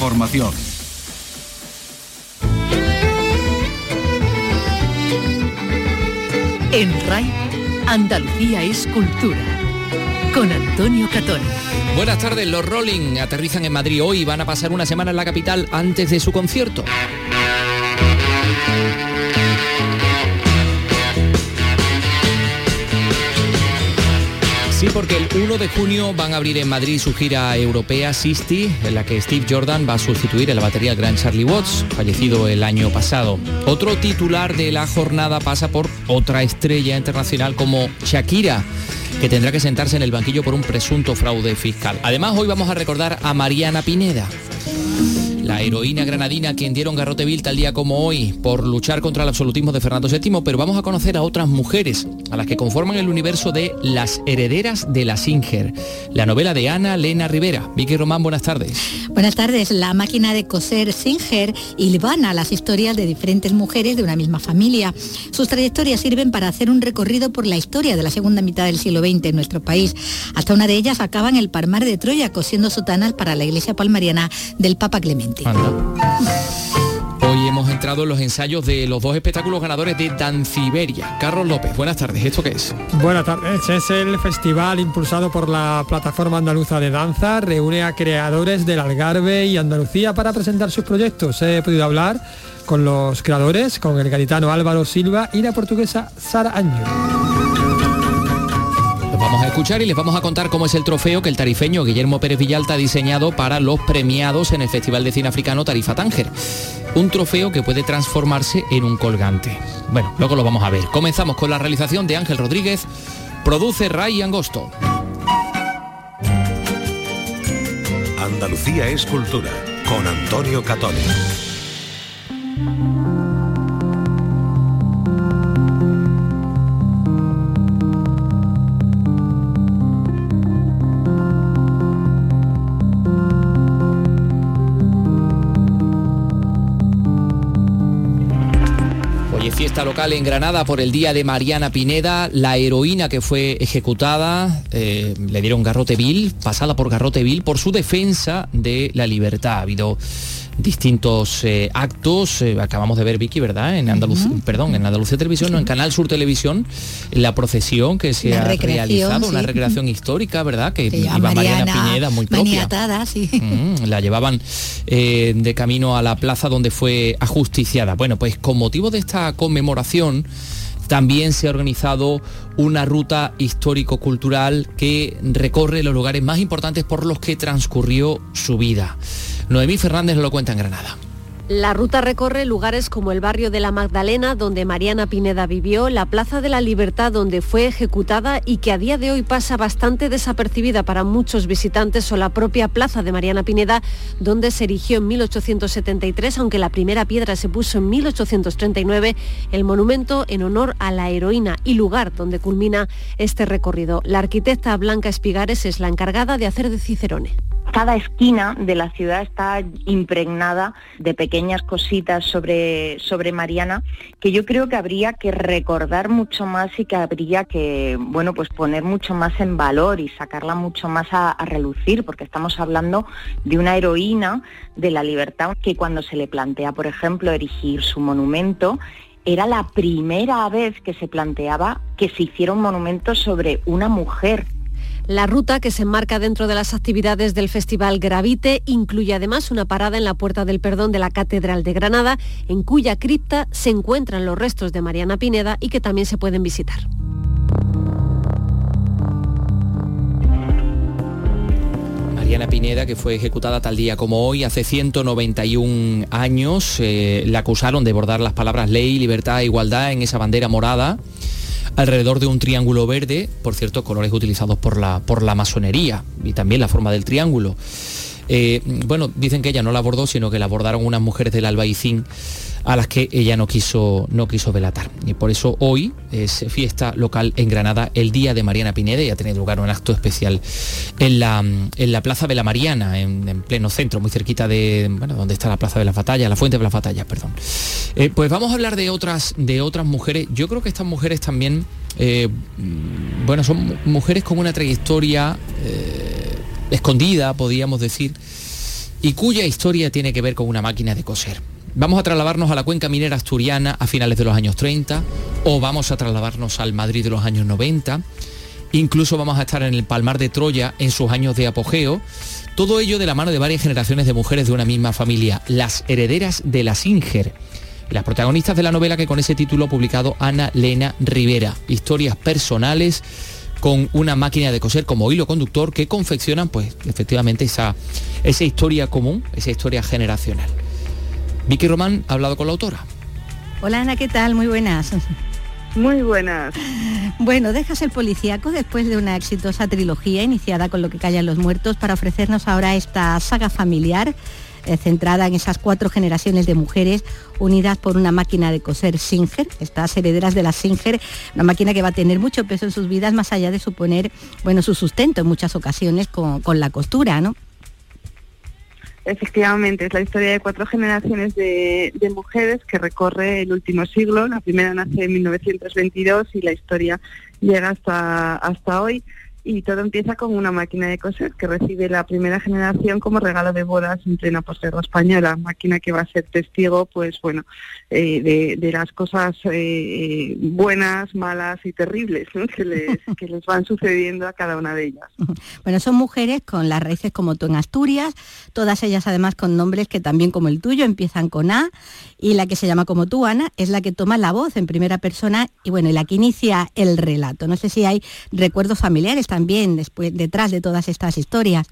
información. En RAI, Andalucía es cultura. Con Antonio Catón. Buenas tardes, los Rolling aterrizan en Madrid hoy y van a pasar una semana en la capital antes de su concierto. Sí, porque el 1 de junio van a abrir en Madrid su gira europea 60, en la que Steve Jordan va a sustituir en la batería gran Charlie Watts, fallecido el año pasado. Otro titular de la jornada pasa por otra estrella internacional como Shakira que tendrá que sentarse en el banquillo por un presunto fraude fiscal. Además, hoy vamos a recordar a Mariana Pineda la heroína granadina quien dieron garrote vil tal día como hoy por luchar contra el absolutismo de Fernando VII, pero vamos a conocer a otras mujeres, a las que conforman el universo de Las herederas de la Singer, la novela de Ana Lena Rivera. Vicky Román, buenas tardes. Buenas tardes. La máquina de coser Singer hilvana las historias de diferentes mujeres de una misma familia. Sus trayectorias sirven para hacer un recorrido por la historia de la segunda mitad del siglo XX en nuestro país. Hasta una de ellas acaba en el Palmar de Troya cosiendo sotanas para la iglesia palmariana del Papa Clemente. Hoy hemos entrado en los ensayos de los dos espectáculos ganadores de Danciberia. Carlos López, buenas tardes. ¿Esto qué es? Buenas tardes. Es el festival impulsado por la Plataforma Andaluza de Danza. Reúne a creadores del Algarve y Andalucía para presentar sus proyectos. He podido hablar con los creadores, con el gaditano Álvaro Silva y la portuguesa Sara Año vamos a escuchar y les vamos a contar cómo es el trofeo que el tarifeño Guillermo Pérez Villalta ha diseñado para los premiados en el Festival de Cine Africano Tarifa Tánger. Un trofeo que puede transformarse en un colgante. Bueno, luego lo vamos a ver. Comenzamos con la realización de Ángel Rodríguez. Produce Ray Angosto. Andalucía es cultura con Antonio Catoni. Fiesta local en Granada por el día de Mariana Pineda, la heroína que fue ejecutada, eh, le dieron garrote vil, pasada por garrote vil, por su defensa de la libertad. Ha habido distintos eh, actos. Eh, acabamos de ver Vicky, ¿verdad? En Andalucía, perdón, en Andalucía Televisión, no, en Canal Sur Televisión, la procesión que se ha realizado, una recreación histórica, ¿verdad? Que iba Mariana, Pineda muy propia. Mm, la llevaban eh, de camino a la plaza donde fue ajusticiada. Bueno, pues con motivo de esta conmemoración también se ha organizado una ruta histórico-cultural que recorre los lugares más importantes por los que transcurrió su vida. Noemí Fernández lo cuenta en Granada. La ruta recorre lugares como el barrio de la Magdalena, donde Mariana Pineda vivió, la Plaza de la Libertad, donde fue ejecutada y que a día de hoy pasa bastante desapercibida para muchos visitantes, o la propia Plaza de Mariana Pineda, donde se erigió en 1873, aunque la primera piedra se puso en 1839, el monumento en honor a la heroína y lugar donde culmina este recorrido. La arquitecta Blanca Espigares es la encargada de hacer de Cicerone cada esquina de la ciudad está impregnada de pequeñas cositas sobre, sobre Mariana que yo creo que habría que recordar mucho más y que habría que bueno pues poner mucho más en valor y sacarla mucho más a, a relucir porque estamos hablando de una heroína de la libertad que cuando se le plantea por ejemplo erigir su monumento era la primera vez que se planteaba que se hiciera un monumento sobre una mujer la ruta, que se enmarca dentro de las actividades del Festival Gravite, incluye además una parada en la Puerta del Perdón de la Catedral de Granada, en cuya cripta se encuentran los restos de Mariana Pineda y que también se pueden visitar. Mariana Pineda, que fue ejecutada tal día como hoy, hace 191 años, eh, la acusaron de bordar las palabras ley, libertad e igualdad en esa bandera morada alrededor de un triángulo verde, por cierto, colores utilizados por la, por la masonería y también la forma del triángulo. Eh, bueno, dicen que ella no la abordó, sino que la abordaron unas mujeres del albaicín a las que ella no quiso, no quiso velatar. Y por eso hoy es fiesta local en Granada, el Día de Mariana Pineda, y ha tenido lugar un acto especial en la, en la Plaza de la Mariana, en, pleno centro, muy cerquita de donde está la Plaza de las Batallas, la Fuente de las Batallas, perdón. Eh, pues vamos a hablar de otras, de otras mujeres. Yo creo que estas mujeres también, eh, bueno, son mujeres con una trayectoria escondida, podríamos decir y cuya historia tiene que ver con una máquina de coser. Vamos a trasladarnos a la cuenca minera asturiana a finales de los años 30 o vamos a trasladarnos al Madrid de los años 90. Incluso vamos a estar en el Palmar de Troya en sus años de apogeo. Todo ello de la mano de varias generaciones de mujeres de una misma familia, las herederas de la Singer. Las protagonistas de la novela que con ese título ha publicado Ana Lena Rivera. Historias personales con una máquina de coser como hilo conductor que confeccionan pues efectivamente esa, esa historia común, esa historia generacional. Vicky Román ha hablado con la autora. Hola Ana, ¿qué tal? Muy buenas. Muy buenas. Bueno, dejas el policíaco después de una exitosa trilogía iniciada con Lo que callan los muertos para ofrecernos ahora esta saga familiar eh, centrada en esas cuatro generaciones de mujeres unidas por una máquina de coser Singer, estas herederas de la Singer, una máquina que va a tener mucho peso en sus vidas más allá de suponer, bueno, su sustento en muchas ocasiones con, con la costura, ¿no? Efectivamente, es la historia de cuatro generaciones de, mujeres que recorre el último siglo. La primera nace en 1922 y la historia llega hasta, hasta hoy y todo empieza con una máquina de coser que recibe la primera generación como regalo de bodas en plena posguerra española, máquina que va a ser testigo, pues bueno, eh, de, las cosas eh, buenas, malas y terribles que, les, que les van sucediendo a cada una de ellas. Bueno, son mujeres con las raíces como tú en Asturias, todas ellas además con nombres que también como el tuyo empiezan con A y la que se llama como tú, Ana, es la que toma la voz en primera persona y bueno, y la que inicia el relato. No sé si hay recuerdos familiares también después, detrás de todas estas historias.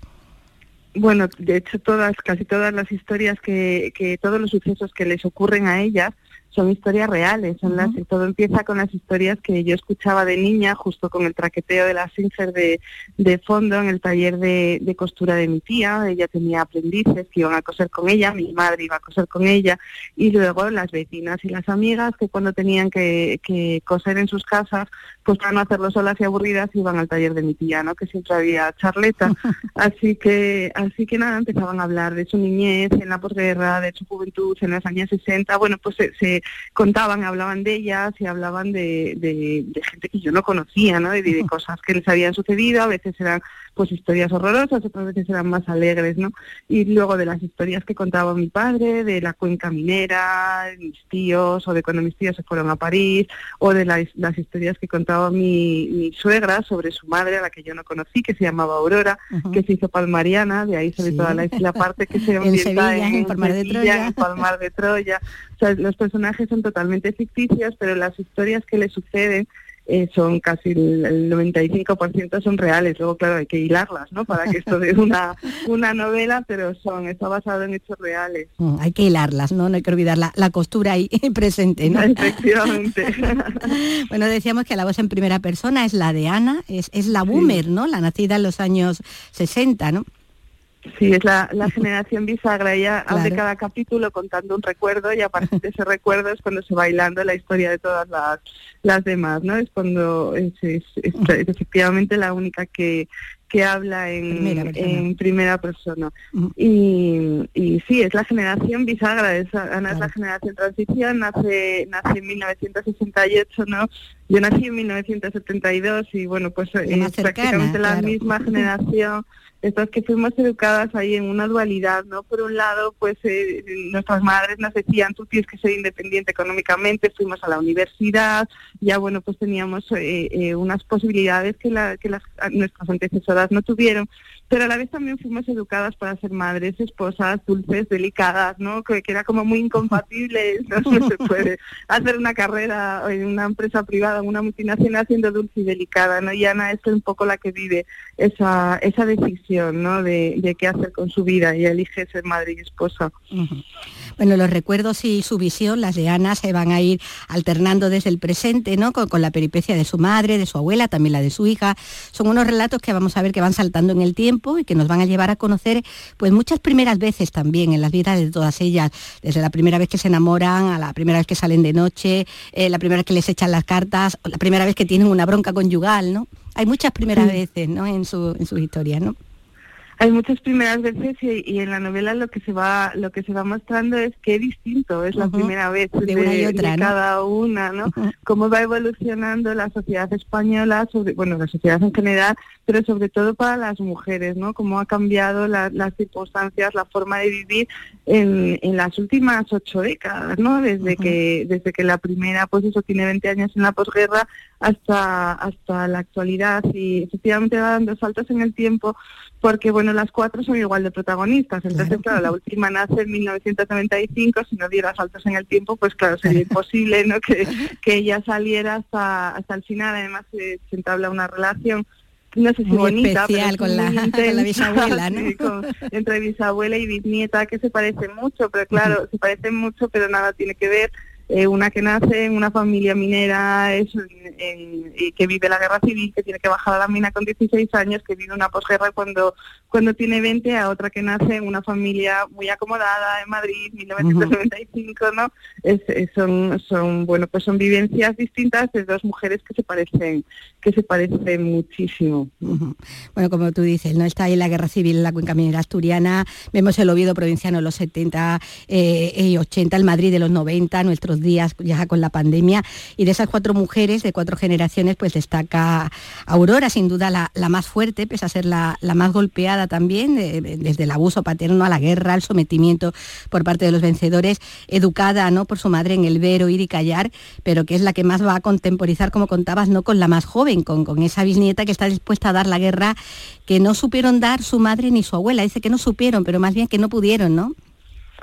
Bueno, de hecho todas, casi todas las historias que, que todos los sucesos que les ocurren a ellas son historias reales, son las, todo empieza con las historias que yo escuchaba de niña, justo con el traqueteo de la Singer de, de fondo en el taller de, de, costura de mi tía, ella tenía aprendices que iban a coser con ella, mi madre iba a coser con ella, y luego las vecinas y las amigas que cuando tenían que, que coser en sus casas, pues para no hacerlo solas y aburridas, iban al taller de mi tía, ¿no? que siempre había charleta, así que, así que nada, empezaban a hablar de su niñez, en la posguerra, de su juventud, en los años 60, bueno, pues se contaban, hablaban de ellas y hablaban de, de, gente que yo no conocía, ¿no? Y de, cosas que les habían sucedido, a veces eran pues historias horrorosas, otras veces eran más alegres, ¿no? Y luego de las historias que contaba mi padre, de la cuenca minera, mis tíos, o de cuando mis tíos se fueron a París, o de las, las historias que contaba mi, mi, suegra sobre su madre, a la que yo no conocí, que se llamaba Aurora, que se hizo palmariana, de ahí sobre toda la, la, parte que se ambienta en, en, Palmar de Troya. en Palmar de Troya. O sea, los personajes son totalmente ficticios, pero las historias que le suceden eh, son casi el, 95% son reales. Luego, claro, hay que hilarlas, ¿no? Para que esto dé una, una novela, pero son, está basado en hechos reales. Mm, hay que hilarlas, ¿no? No hay que olvidar la, la costura ahí presente, ¿no? Efectivamente. bueno, decíamos que la voz en primera persona es la de Ana, es, es la boomer, ¿no? La nacida en los años 60, ¿no? Sí, es la, generación bisagra. Ella abre cada capítulo contando un recuerdo y a partir de ese recuerdo es cuando se va bailando la historia de todas las, las demás, ¿no? Es cuando es, efectivamente la única que, que habla en primera persona. y, y, sí, es la generación bisagra, es, Ana es la generación transición, nace, nace en 1968, ¿no? Yo nací en 1972 y bueno, pues es prácticamente la misma generación estas que fuimos educadas ahí en una dualidad, ¿no? Por un lado, pues eh, nuestras madres nos decían, tú tienes que ser independiente económicamente, fuimos a la universidad, ya bueno, pues teníamos eh, eh, unas posibilidades que, la, que las, nuestras antecesoras no tuvieron, pero a la vez también fuimos educadas para ser madres, esposas, dulces, delicadas, ¿no? Que, era como muy incompatible, no, se puede hacer una carrera en una empresa privada, una multinacional siendo dulce y delicada, ¿no? Y Ana es un poco la que vive esa, esa decisión, ¿no? De, de qué hacer con su vida y elige ser madre y esposa. Bueno, los recuerdos y su visión, las de Ana, se van a ir alternando desde el presente, ¿no? Con, con la peripecia de su madre, de su abuela, también la de su hija. Son unos relatos que vamos a ver que van saltando en el tiempo y que nos van a llevar a conocer pues muchas primeras veces también en las vidas de todas ellas, desde la primera vez que se enamoran, a la primera vez que salen de noche, eh, la primera vez que les echan las cartas, la primera vez que tienen una bronca conyugal, ¿no? Hay muchas primeras veces, ¿no? En su, en sus historias, ¿no? Hay muchas primeras veces y, en la novela lo que se va lo que se va mostrando es que distinto es la primera vez de, una y otra, cada una no cómo va evolucionando la sociedad española sobre bueno la sociedad en general pero sobre todo para las mujeres no cómo ha cambiado las circunstancias la forma de vivir en, en las últimas ocho décadas no desde que desde que la primera pues eso tiene 20 años en la posguerra hasta hasta la actualidad. Y efectivamente va dando saltos en el tiempo porque bueno, las cuatro son igual de protagonistas. Entonces, claro, la última nace en 1995, si no diera saltos en el tiempo, pues claro, sería imposible ¿no? que, que ella saliera hasta, hasta el final. Además, se, entabla una relación no sé si muy bonita, especial con, la, con la bisabuela, ¿no? entre bisabuela y bisnieta, que se parecen mucho, pero claro, se parecen mucho, pero nada tiene que ver eh, una que nace en una familia minera es, y que vive la guerra civil, que tiene que bajar a la mina con 16 años, que vive una posguerra cuando, cuando tiene 20, a otra que nace en una familia muy acomodada en Madrid, 1995, ¿no? Es, son, son, bueno, pues son vivencias distintas de dos mujeres que se parecen, que se parecen muchísimo. Bueno, como tú dices, no está ahí la guerra civil en la cuenca minera asturiana, vemos el Oviedo provinciano en los 70 eh, y 80, el Madrid de los 90, nuestros días ya con la pandemia. Y de esas cuatro mujeres, de cuatro generaciones, pues destaca Aurora, sin duda la, más fuerte, pese a ser la, más golpeada también, desde el abuso paterno a la guerra, al sometimiento por parte de los vencedores, educada ¿no? por su madre en el Vero, ir y callar, pero que es la que más va a contemporizar, como contabas, no con la más joven, con, con esa bisnieta que está dispuesta a dar la guerra que no supieron dar su madre ni su abuela. Dice que no supieron, pero más bien que no pudieron, ¿no?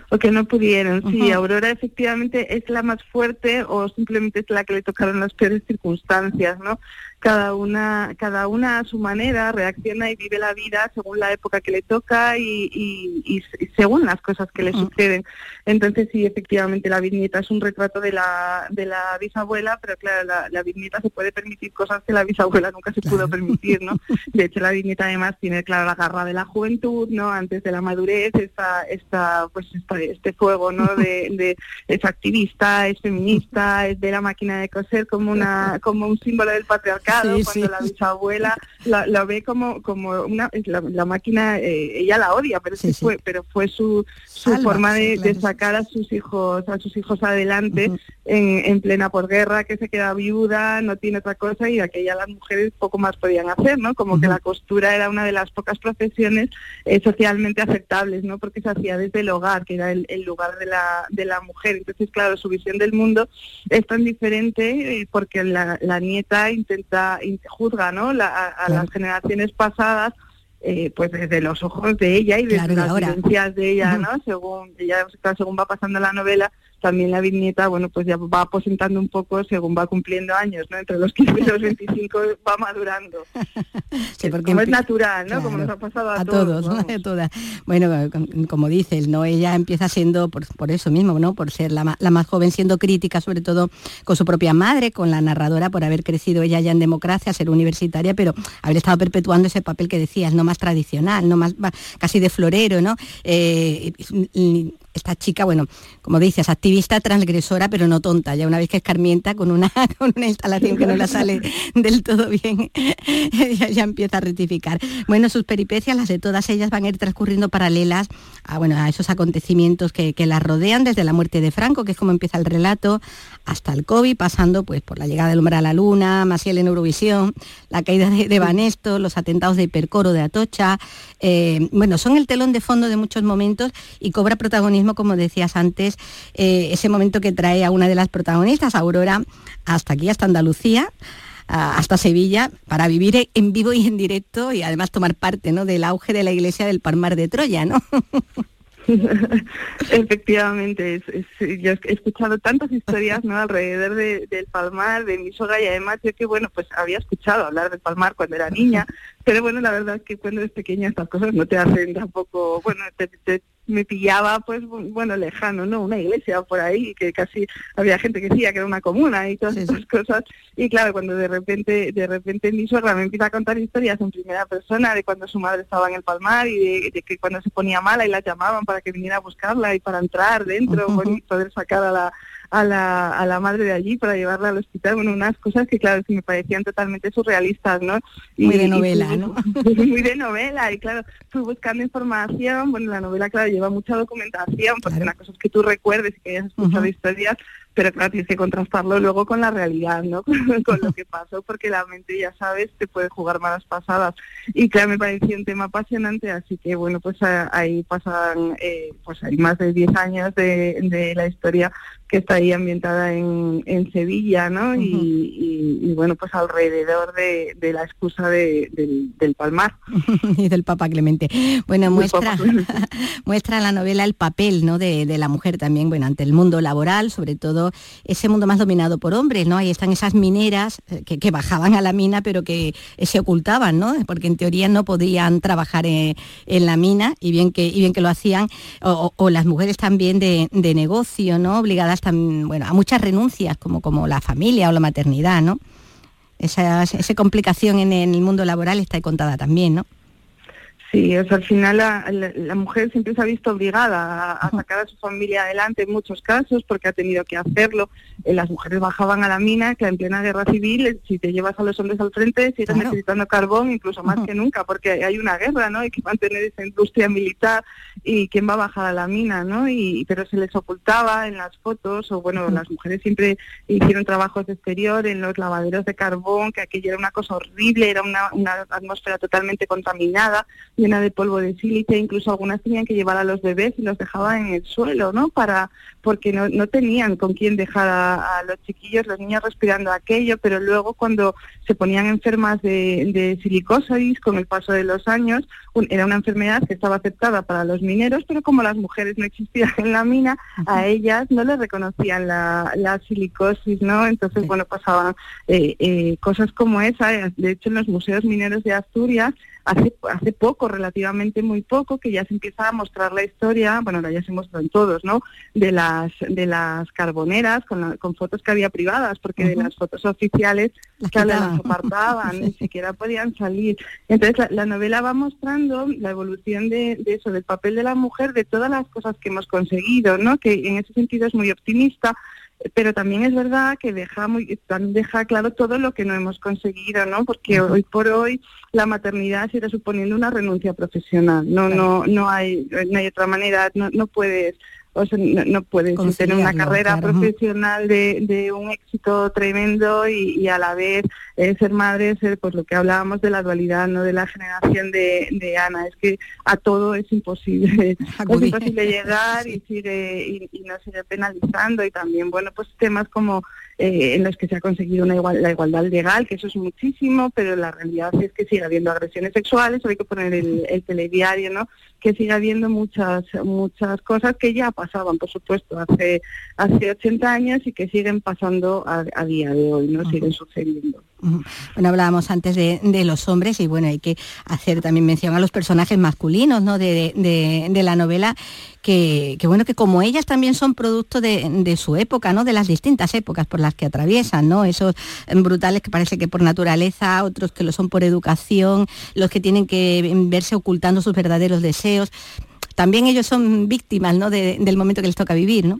O que no pudieron. Sí, Aurora efectivamente es la más fuerte o simplemente es la que le tocaron las peores circunstancias, ¿no? Cada una, cada una a su manera reacciona y vive la vida según la época que le toca y, según las cosas que le suceden. Entonces sí, efectivamente la viñeta es un retrato de la, de la bisabuela, pero claro, la, la viñeta se puede permitir cosas que la bisabuela nunca se pudo permitir, ¿no? De hecho la viñeta además tiene claro la garra de la juventud, ¿no? Antes de la madurez, esta, esta, pues este fuego, ¿no? De, es activista, es feminista, es de la máquina de coser como una, como un símbolo del patriarcado cuando la bisabuela la, ve como como una la, máquina eh, ella la odia pero sí, fue pero fue su, su forma de, sacar a sus hijos a sus hijos adelante en, en, plena posguerra que se queda viuda no tiene otra cosa y aquella las mujeres poco más podían hacer no como que la costura era una de las pocas profesiones eh, socialmente aceptables no porque se hacía desde el hogar que era el, lugar de la de la mujer. Entonces claro su visión del mundo es tan diferente eh, porque la, la nieta intenta juzga ¿no? a, las generaciones pasadas eh, pues desde los ojos de ella y desde las vivencias de ella, ¿no? Según ella según va pasando la novela, también la viñeta, bueno, pues ya va aposentando un poco según va cumpliendo años, ¿no? Entre los 15 y los 25 va madurando. Sí, porque como es natural, ¿no? como nos ha pasado a, todos. a todas. Bueno, como dices, ¿no? Ella empieza siendo, por, eso mismo, ¿no? Por ser la, la, más joven, siendo crítica, sobre todo con su propia madre, con la narradora, por haber crecido ella ya en democracia, ser universitaria, pero haber estado perpetuando ese papel que decías, no más tradicional, no más casi de florero, ¿no? Eh, esta chica, bueno, como dices, activista, transgresora, pero no tonta. Ya una vez que escarmienta con una, con una instalación que no la sale del todo bien, ya, empieza a rectificar. Bueno, sus peripecias, las de todas ellas, van a ir transcurriendo paralelas a, bueno, a esos acontecimientos que, que las rodean, desde la muerte de Franco, que es como empieza el relato, hasta el COVID, pasando pues por la llegada del hombre a la luna, Masiel en Eurovisión, la caída de, de Banesto, los atentados de Hipercoro de Atocha. Eh, bueno, son el telón de fondo de muchos momentos y cobra protagonismo, como decías antes, eh, ese momento que trae a una de las protagonistas, Aurora, hasta aquí, hasta Andalucía hasta Sevilla para vivir en vivo y en directo y además tomar parte ¿no? del auge de la iglesia del Palmar de Troya, ¿no? Efectivamente, yo he escuchado tantas historias ¿no? alrededor del Palmar, de mi soga y además yo que bueno, pues había escuchado hablar del Palmar cuando era niña, pero bueno, la verdad es que cuando eres pequeña estas cosas no te hacen tampoco, bueno, te, me pillaba pues bueno lejano no una iglesia por ahí que casi había gente que decía que era una comuna y todas esas cosas. Y claro cuando de repente de repente mi suegra me empieza a contar historias en primera persona de cuando su madre estaba en el palmar y de, que cuando se ponía mala y la llamaban para que viniera a buscarla y para entrar dentro y poder sacar a la a la, a la madre de allí para llevarla al hospital, bueno, unas cosas que claro, sí me parecían totalmente surrealistas, ¿no? muy de novela, ¿no? Muy de novela, y claro, fui buscando información, bueno, la novela, claro, lleva mucha documentación, porque una cosa es que tú recuerdes y que hayas escuchado historias, pero claro, tienes que contrastarlo luego con la realidad, ¿no? con lo que pasó, porque la mente, ya sabes, te puede jugar malas pasadas. Y claro, me pareció un tema apasionante, así que bueno, pues ahí pasan, eh, pues hay más de 10 años de, de la historia que está ahí ambientada en, en Sevilla, ¿no? y, bueno, pues alrededor de, de la excusa de, del, Palmar. y del Papa Clemente. Bueno, muestra, muestra la novela el papel, ¿no? De, de, la mujer también, bueno, ante el mundo laboral, sobre todo ese mundo más dominado por hombres, ¿no? Ahí están esas mineras eh, que, bajaban a la mina, pero que eh, se ocultaban, ¿no? Porque en teoría no podían trabajar en, en la mina, y bien que, y bien que lo hacían, o, las mujeres también de, de negocio, ¿no? Obligadas bueno, a muchas renuncias, como, como la familia o la maternidad, ¿no? Esa, esa complicación en el mundo laboral está contada también, ¿no? Sí, o sea, al final la, mujer siempre se ha visto obligada a, sacar a su familia adelante en muchos casos porque ha tenido que hacerlo. Eh, las mujeres bajaban a la mina, que en plena guerra civil, eh, si te llevas a los hombres al frente, siguen necesitando carbón, incluso más que nunca, porque hay una guerra, ¿no? Hay que mantener esa industria militar y quién va a bajar a la mina, ¿no? Y, pero se les ocultaba en las fotos, o bueno, las mujeres siempre hicieron trabajos de exterior en los lavaderos de carbón, que aquello era una cosa horrible, era una, una atmósfera totalmente contaminada llena de polvo de sílice, incluso algunas tenían que llevar a los bebés y los dejaban en el suelo, ¿no? Para, porque no, no tenían con quién dejar a, los chiquillos, los niños respirando aquello, pero luego cuando se ponían enfermas de, de silicosis con el paso de los años, era una enfermedad que estaba aceptada para los mineros, pero como las mujeres no existían en la mina, a ellas no les reconocían la, la silicosis, ¿no? Entonces, bueno, pasaban eh, eh, cosas como esa. De hecho, en los museos mineros de Asturias hace, hace poco, relativamente muy poco, que ya se empieza a mostrar la historia, bueno, ya se mostró en todos, ¿no? De las, de las carboneras con, con fotos que había privadas, porque de las fotos oficiales las, las apartaban, ni siquiera podían salir. Entonces la, novela va mostrando la evolución de, de, eso, del papel de la mujer, de todas las cosas que hemos conseguido, ¿no? Que en ese sentido es muy optimista, pero también es verdad que deja muy deja claro todo lo que no hemos conseguido no porque hoy por hoy la maternidad sigue suponiendo una renuncia profesional no no no hay no hay otra manera no no puedes o sea, no, puedes tener una carrera profesional de, de, un éxito tremendo y, a la vez eh, ser madre, ser pues lo que hablábamos de la dualidad, no de la generación de, de Ana, es que a todo es imposible, es imposible llegar y sigue y, y nos sigue penalizando. Y también bueno pues temas como eh, en los que se ha conseguido una igual, la igualdad legal, que eso es muchísimo, pero la realidad es que sigue habiendo agresiones sexuales, hay que poner el, el telediario, ¿no? que sigue habiendo muchas muchas cosas que ya pasaban, por supuesto, hace hace 80 años y que siguen pasando a, día de hoy, no siguen sucediendo. Bueno, hablábamos antes de, los hombres y bueno, hay que hacer también mención a los personajes masculinos ¿no? de, de, la novela, que, bueno, que como ellas también son producto de, su época, ¿no? de las distintas épocas por las que atraviesan, ¿no? esos brutales que parece que por naturaleza, otros que lo son por educación, los que tienen que verse ocultando sus verdaderos deseos. También ellos son víctimas ¿no? del momento que les toca vivir, ¿no?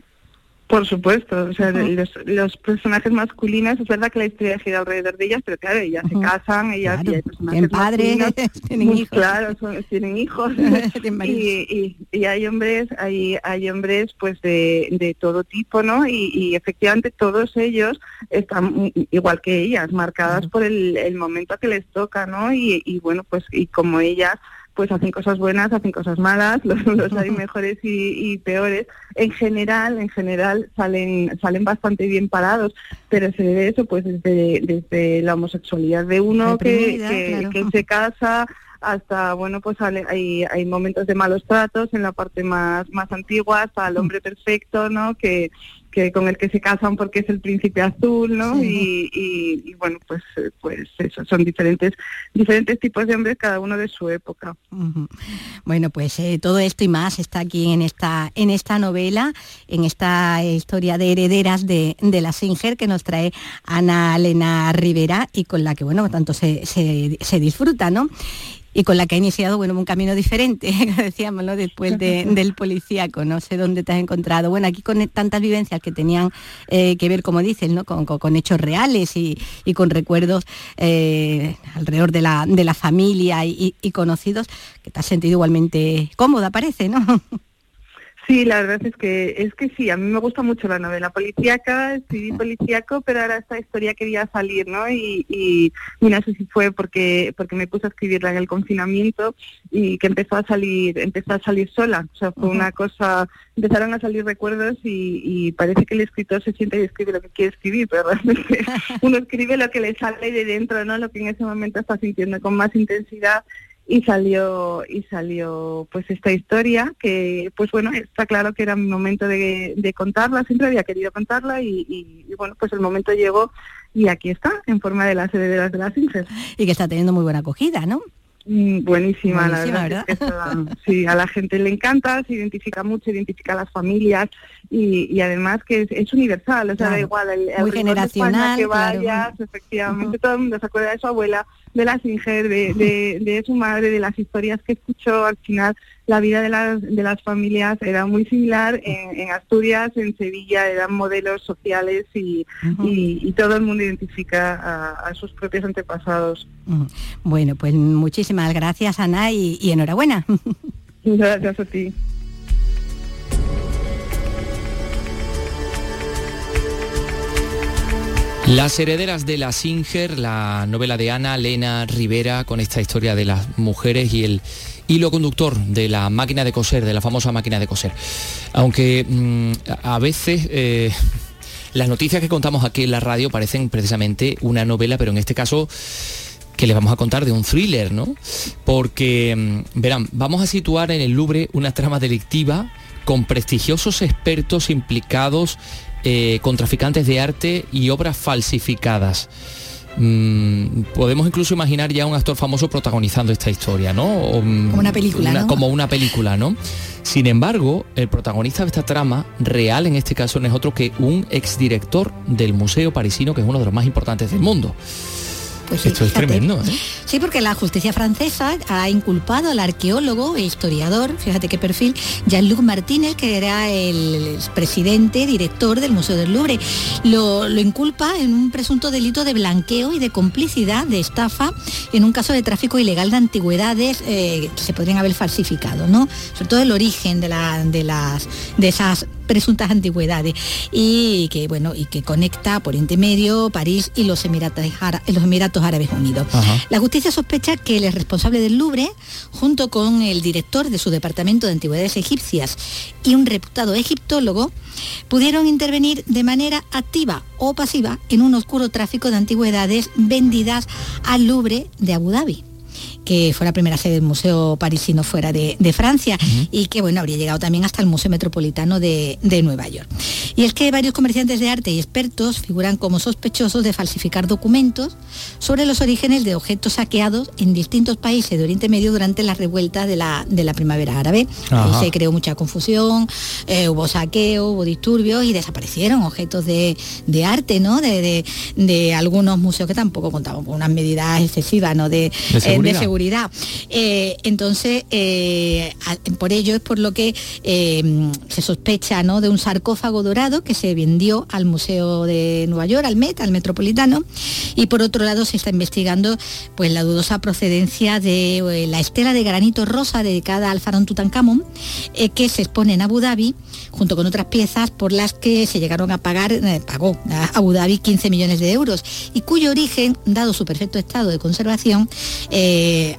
Por supuesto, o sea, los, personajes masculinos, es verdad que la historia gira alrededor de ellas, pero claro, ellas se casan, ellas y hay personajes padres, tienen hijos. Claro, tienen hijos. y, y, hay hombres, hay, hay hombres pues de, de todo tipo, ¿no? Y, efectivamente todos ellos están igual que ellas, marcadas por el, el momento que les toca, ¿no? Y, y bueno, pues y como ellas pues hacen cosas buenas, hacen cosas malas, los, hay mejores y, peores. En general, en general salen salen bastante bien parados, pero se debe eso pues desde, desde la homosexualidad de uno que, que, se casa hasta bueno pues hay, hay momentos de malos tratos en la parte más más antigua hasta el hombre perfecto no que que con el que se casan porque es el príncipe azul, ¿no? Y, bueno, pues eh, pues eso, son diferentes diferentes tipos de hombres, cada uno de su época. Bueno, pues eh, todo esto y más está aquí en esta en esta novela, en esta historia de herederas de, de la Singer que nos trae Ana Elena Rivera y con la que, bueno, tanto se, se, se disfruta, ¿no? Y con la que ha iniciado bueno, un camino diferente, decíamos, ¿no? después del policíaco, no sé dónde te has encontrado. Bueno, aquí con tantas vivencias que tenían eh, que ver, como dices, ¿no? con, hechos reales y, con recuerdos eh, alrededor de la, de la familia y, y conocidos, que te has sentido igualmente cómoda, parece, ¿no? Sí, la verdad es que es que sí, a mí me gusta mucho la novela policíaca, escribí policíaco, pero ahora esta historia quería salir, ¿no? Y, y, no sé si fue porque porque me puse a escribirla en el confinamiento y que empezó a salir empezó a salir sola, o sea, fue una cosa, empezaron a salir recuerdos y, parece que el escritor se siente y escribe lo que quiere escribir, pero realmente uno escribe lo que le sale de dentro, ¿no? Lo que en ese momento está sintiendo con más intensidad y salió y salió pues esta historia que pues bueno está claro que era mi momento de, contarla siempre había querido contarla y, bueno pues el momento llegó y aquí está en forma de las herederas de las Inges y que está teniendo muy buena acogida no mm, Buenísima, la verdad. sí, a la gente le encanta, se identifica mucho, identifica a las familias y, además que es, universal, o sea, da igual el, Muy generacional, que vayas, efectivamente, todo el mundo se acuerda de su abuela, de la Singer, de, de, su madre, de las historias que escuchó. Al final, la vida de las, de las familias era muy similar. En, Asturias, en Sevilla, eran modelos sociales y, y, todo el mundo identifica a, sus propios antepasados. Bueno, pues muchísimas gracias, Ana, y, y enhorabuena. Gracias a ti. Las herederas de la Singer, la novela de Ana Lena Rivera, con esta historia de las mujeres y el hilo conductor de la máquina de coser, de la famosa máquina de coser. Aunque mm, a veces eh, las noticias que contamos aquí en la radio parecen precisamente una novela, pero en este caso que les vamos a contar de un thriller, ¿no? Porque, mm, verán, vamos a situar en el Louvre una trama delictiva con prestigiosos expertos implicados eh, con traficantes de arte y obras falsificadas. Mm, podemos incluso imaginar ya un actor famoso protagonizando esta historia, ¿no? Mm, como una película, ¿no? Como una película, ¿no? Sin embargo, el protagonista de esta trama, real en este caso, no es otro que un exdirector del Museo Parisino, que es uno de los más importantes del mundo. Pues Esto es tremendo. ¿eh? Sí, porque la justicia francesa ha inculpado al arqueólogo e historiador, fíjate qué perfil, Jean-Luc Martínez, que era el presidente, director del Museo del Louvre. Lo, inculpa en un presunto delito de blanqueo y de complicidad, de estafa, en un caso de tráfico ilegal de antigüedades eh, que se podrían haber falsificado, ¿no? Sobre todo el origen de, la, de, las, de esas presuntas antigüedades. Y que bueno y que conecta por Medio, París y los Emiratos, los Emiratos Árabes Unidos. La justicia sospecha que el responsable del Louvre, junto con el director de su departamento de antigüedades egipcias. Y un reputado egiptólogo, pudieron intervenir de manera activa o pasiva en un oscuro tráfico de antigüedades vendidas al Louvre de Abu Dhabi que fue la primera sede del Museo Parisino fuera de, Francia y que bueno, habría llegado también hasta el Museo Metropolitano de, Nueva York. Y es que varios comerciantes de arte y expertos figuran como sospechosos de falsificar documentos sobre los orígenes de objetos saqueados en distintos países de Oriente Medio durante las revueltas de la, de la primavera árabe. se creó mucha confusión, eh, hubo saqueo, hubo disturbios y desaparecieron objetos de, arte, ¿no? De, algunos museos que tampoco contaban con unas medidas excesivas, ¿no? De, de seguridad eh, entonces, eh, por ello es por lo que eh, se sospecha ¿no? de un sarcófago dorado que se vendió al Museo de Nueva York, al Met, al Metropolitano, y por otro lado se está investigando pues, la dudosa procedencia de la estela de granito rosa dedicada al faraón Tutankamón, que se expone en Abu Dhabi, junto con otras piezas por las que se llegaron a pagar, pagó Abu Dhabi 15 millones de euros, y cuyo origen, dado su perfecto estado de conservación,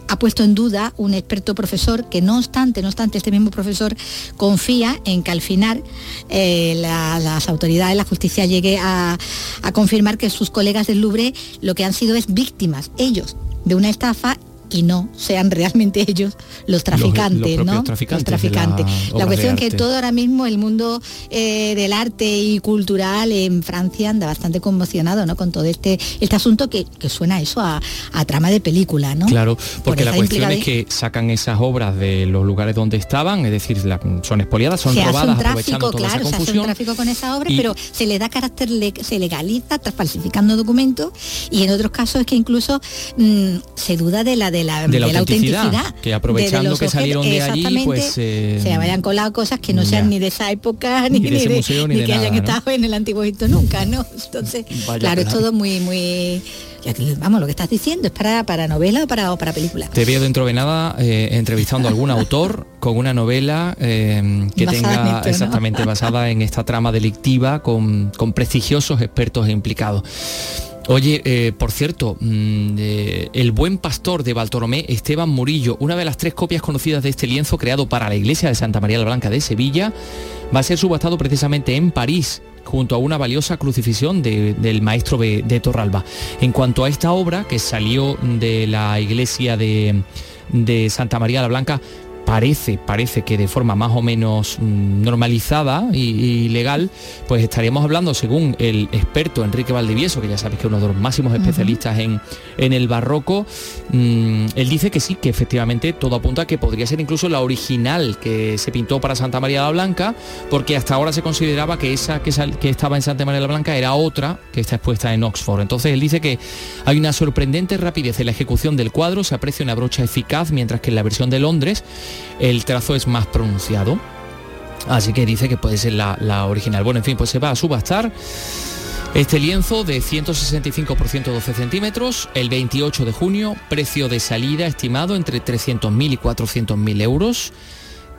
ha puesto en duda un experto profesor que no obstante, no obstante, este mismo profesor confía en que al final eh, las autoridades, la justicia llegue a, a confirmar que sus colegas del Louvre lo que han sido es víctimas, ellos, de una estafa y no sean realmente ellos los traficantes, ¿no? Traficantes La, cuestión es que todo ahora mismo el mundo eh, del arte y cultural en Francia anda bastante conmocionado, ¿no? Con todo este este asunto que, suena eso a, trama de película, ¿no? Claro, porque la cuestión es que sacan esas obras de los lugares donde estaban, es decir, son expoliadas, son robadas, tráfico, claro, se hace un tráfico con esas obras, pero se le da carácter, se legaliza, falsificando documentos, y en otros casos es que incluso mm, se duda de la de la, de la de autenticidad, que aprovechando los que salieron de allí, pues, eh, se hayan colado cosas que no sean ya. ni de esa época ni, Ni de ese museo, ni de que nada, hayan ¿no? estado en el antiguo Egipto nunca, ¿no? Entonces, Vaya claro, es todo muy, muy vamos, lo que estás diciendo es para, para novela o para, o para película. Te veo dentro de nada eh, entrevistando a algún autor con una novela eh, que Basada tenga esto, ¿no? exactamente basada en esta trama delictiva con, con prestigiosos expertos implicados. Oye, eh, por cierto, mm, eh, El buen pastor de Bartolomé Esteban Murillo, una de las tres copias conocidas de este lienzo creado para la iglesia de Santa María la Blanca de Sevilla, va a ser subastado precisamente en París junto a una valiosa crucifixión de- del maestro de, de Torralba. En cuanto a esta obra, que salió de la iglesia de, de Santa María la Blanca, parece, parece que de forma más o menos mm, normalizada y, y legal, pues estaríamos hablando, según el experto Enrique Valdivieso, que ya sabéis que es uno de los máximos especialistas en, en el barroco, mm, él dice que sí, que efectivamente todo apunta a que podría ser incluso la original que se pintó para Santa María la Blanca, porque hasta ahora se consideraba que esa que, sal- que estaba en Santa María la Blanca era otra que está expuesta en Oxford. Entonces él dice que hay una sorprendente rapidez en la ejecución del cuadro, se aprecia una brocha eficaz, mientras que en la versión de Londres el trazo es más pronunciado. Así que dice que puede ser la, la original. Bueno, en fin, pues se va a subastar este lienzo de 165 por 112 centímetros el 28 de junio, precio de salida estimado entre 300.000 y 400.000 euros,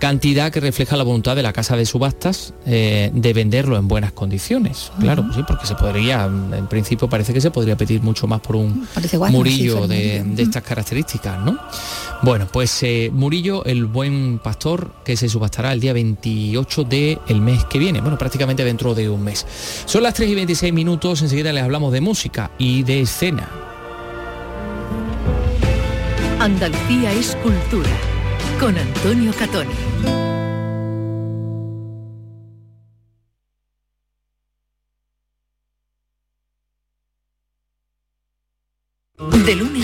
cantidad que refleja la voluntad de la casa de subastas eh, de venderlo en buenas condiciones. Claro, pues sí, porque se podría, en principio parece que se podría pedir mucho más por un Murillo de, Murillo. de estas características, ¿no? Bueno, pues eh, Murillo, el buen pastor, que se subastará el día 28 del mes que viene, bueno, prácticamente dentro de un mes. Son las 3 y 26 minutos, enseguida les hablamos de música y de escena. Andalucía es cultura. Con Antonio Catoni.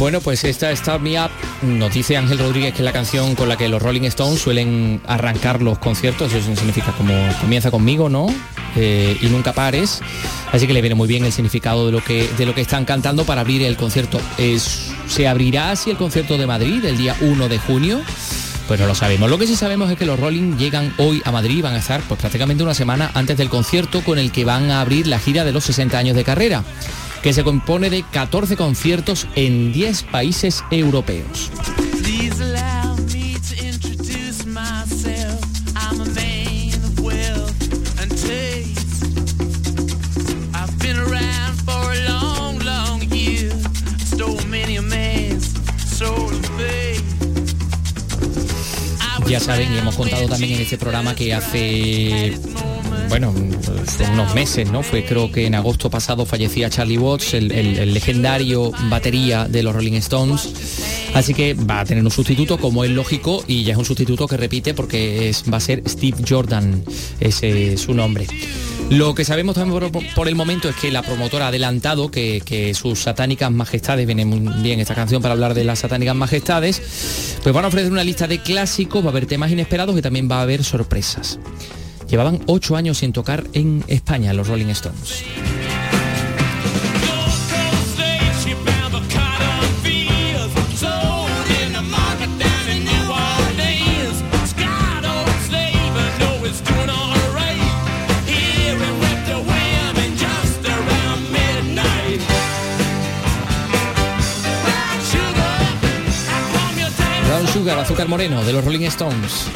Bueno, pues esta Start Me Up nos dice Ángel Rodríguez que es la canción con la que los Rolling Stones suelen arrancar los conciertos, eso significa como comienza conmigo, ¿no? Eh, y nunca pares. Así que le viene muy bien el significado de lo que, de lo que están cantando para abrir el concierto. Es- ¿Se abrirá así el concierto de Madrid el día 1 de junio? Pues no lo sabemos. Lo que sí sabemos es que los Rolling llegan hoy a Madrid y van a estar pues, prácticamente una semana antes del concierto con el que van a abrir la gira de los 60 años de carrera, que se compone de 14 conciertos en 10 países europeos. Ya saben, y hemos contado también en este programa que hace, bueno, unos meses, ¿no? Fue creo que en agosto pasado fallecía Charlie Watts, el, legendario batería de los Rolling Stones. Así que va a tener un sustituto, como es lógico, y ya es un sustituto que repite porque es, va a ser Steve Jordan, ese es su nombre. Lo que sabemos también por, por el momento es que la promotora ha adelantado que, que sus satánicas majestades, viene muy bien esta canción para hablar de las satánicas majestades, pues van a ofrecer una lista de clásicos, va a haber temas inesperados y también va a haber sorpresas. Llevaban ocho años sin tocar en España los Rolling Stones. Brown Sugar, Azúcar Moreno, de los Rolling Stones.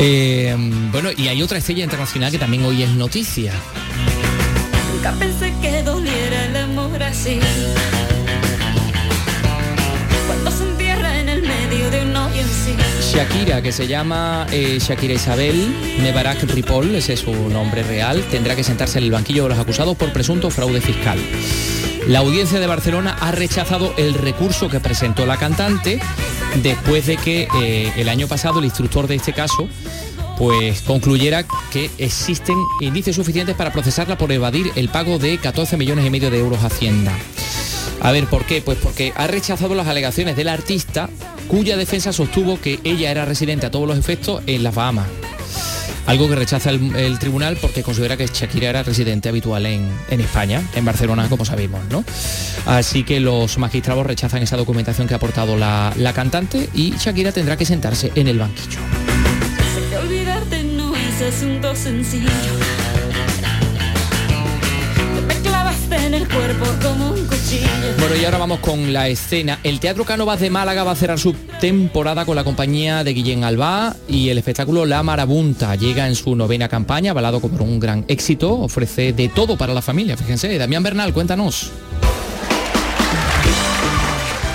Eh, bueno, y hay otra estrella internacional que también hoy es noticia. Nunca pensé que doliera el amor Shakira, que se llama eh, Shakira Isabel Mebarak Ripoll, ese es su nombre real, tendrá que sentarse en el banquillo de los acusados por presunto fraude fiscal. La audiencia de Barcelona ha rechazado el recurso que presentó la cantante después de que eh, el año pasado el instructor de este caso pues concluyera que existen indicios suficientes para procesarla por evadir el pago de 14 millones y medio de euros a Hacienda. A ver, ¿por qué? Pues porque ha rechazado las alegaciones del artista cuya defensa sostuvo que ella era residente a todos los efectos en las Bahamas. Algo que rechaza el, tribunal porque considera que Shakira era residente habitual en, España, en Barcelona, como sabemos, ¿no? Así que los magistrados rechazan esa documentación que ha aportado la, cantante y Shakira tendrá que sentarse en el banquillo. En el cuerpo como un cuchillo. Bueno, y ahora vamos con la escena. El Teatro Cánovas de Málaga va a cerrar su temporada con la compañía de Guillén Albá y el espectáculo La Marabunta llega en su novena campaña, avalado por un gran éxito, ofrece de todo para la familia, fíjense. Damián Bernal, cuéntanos.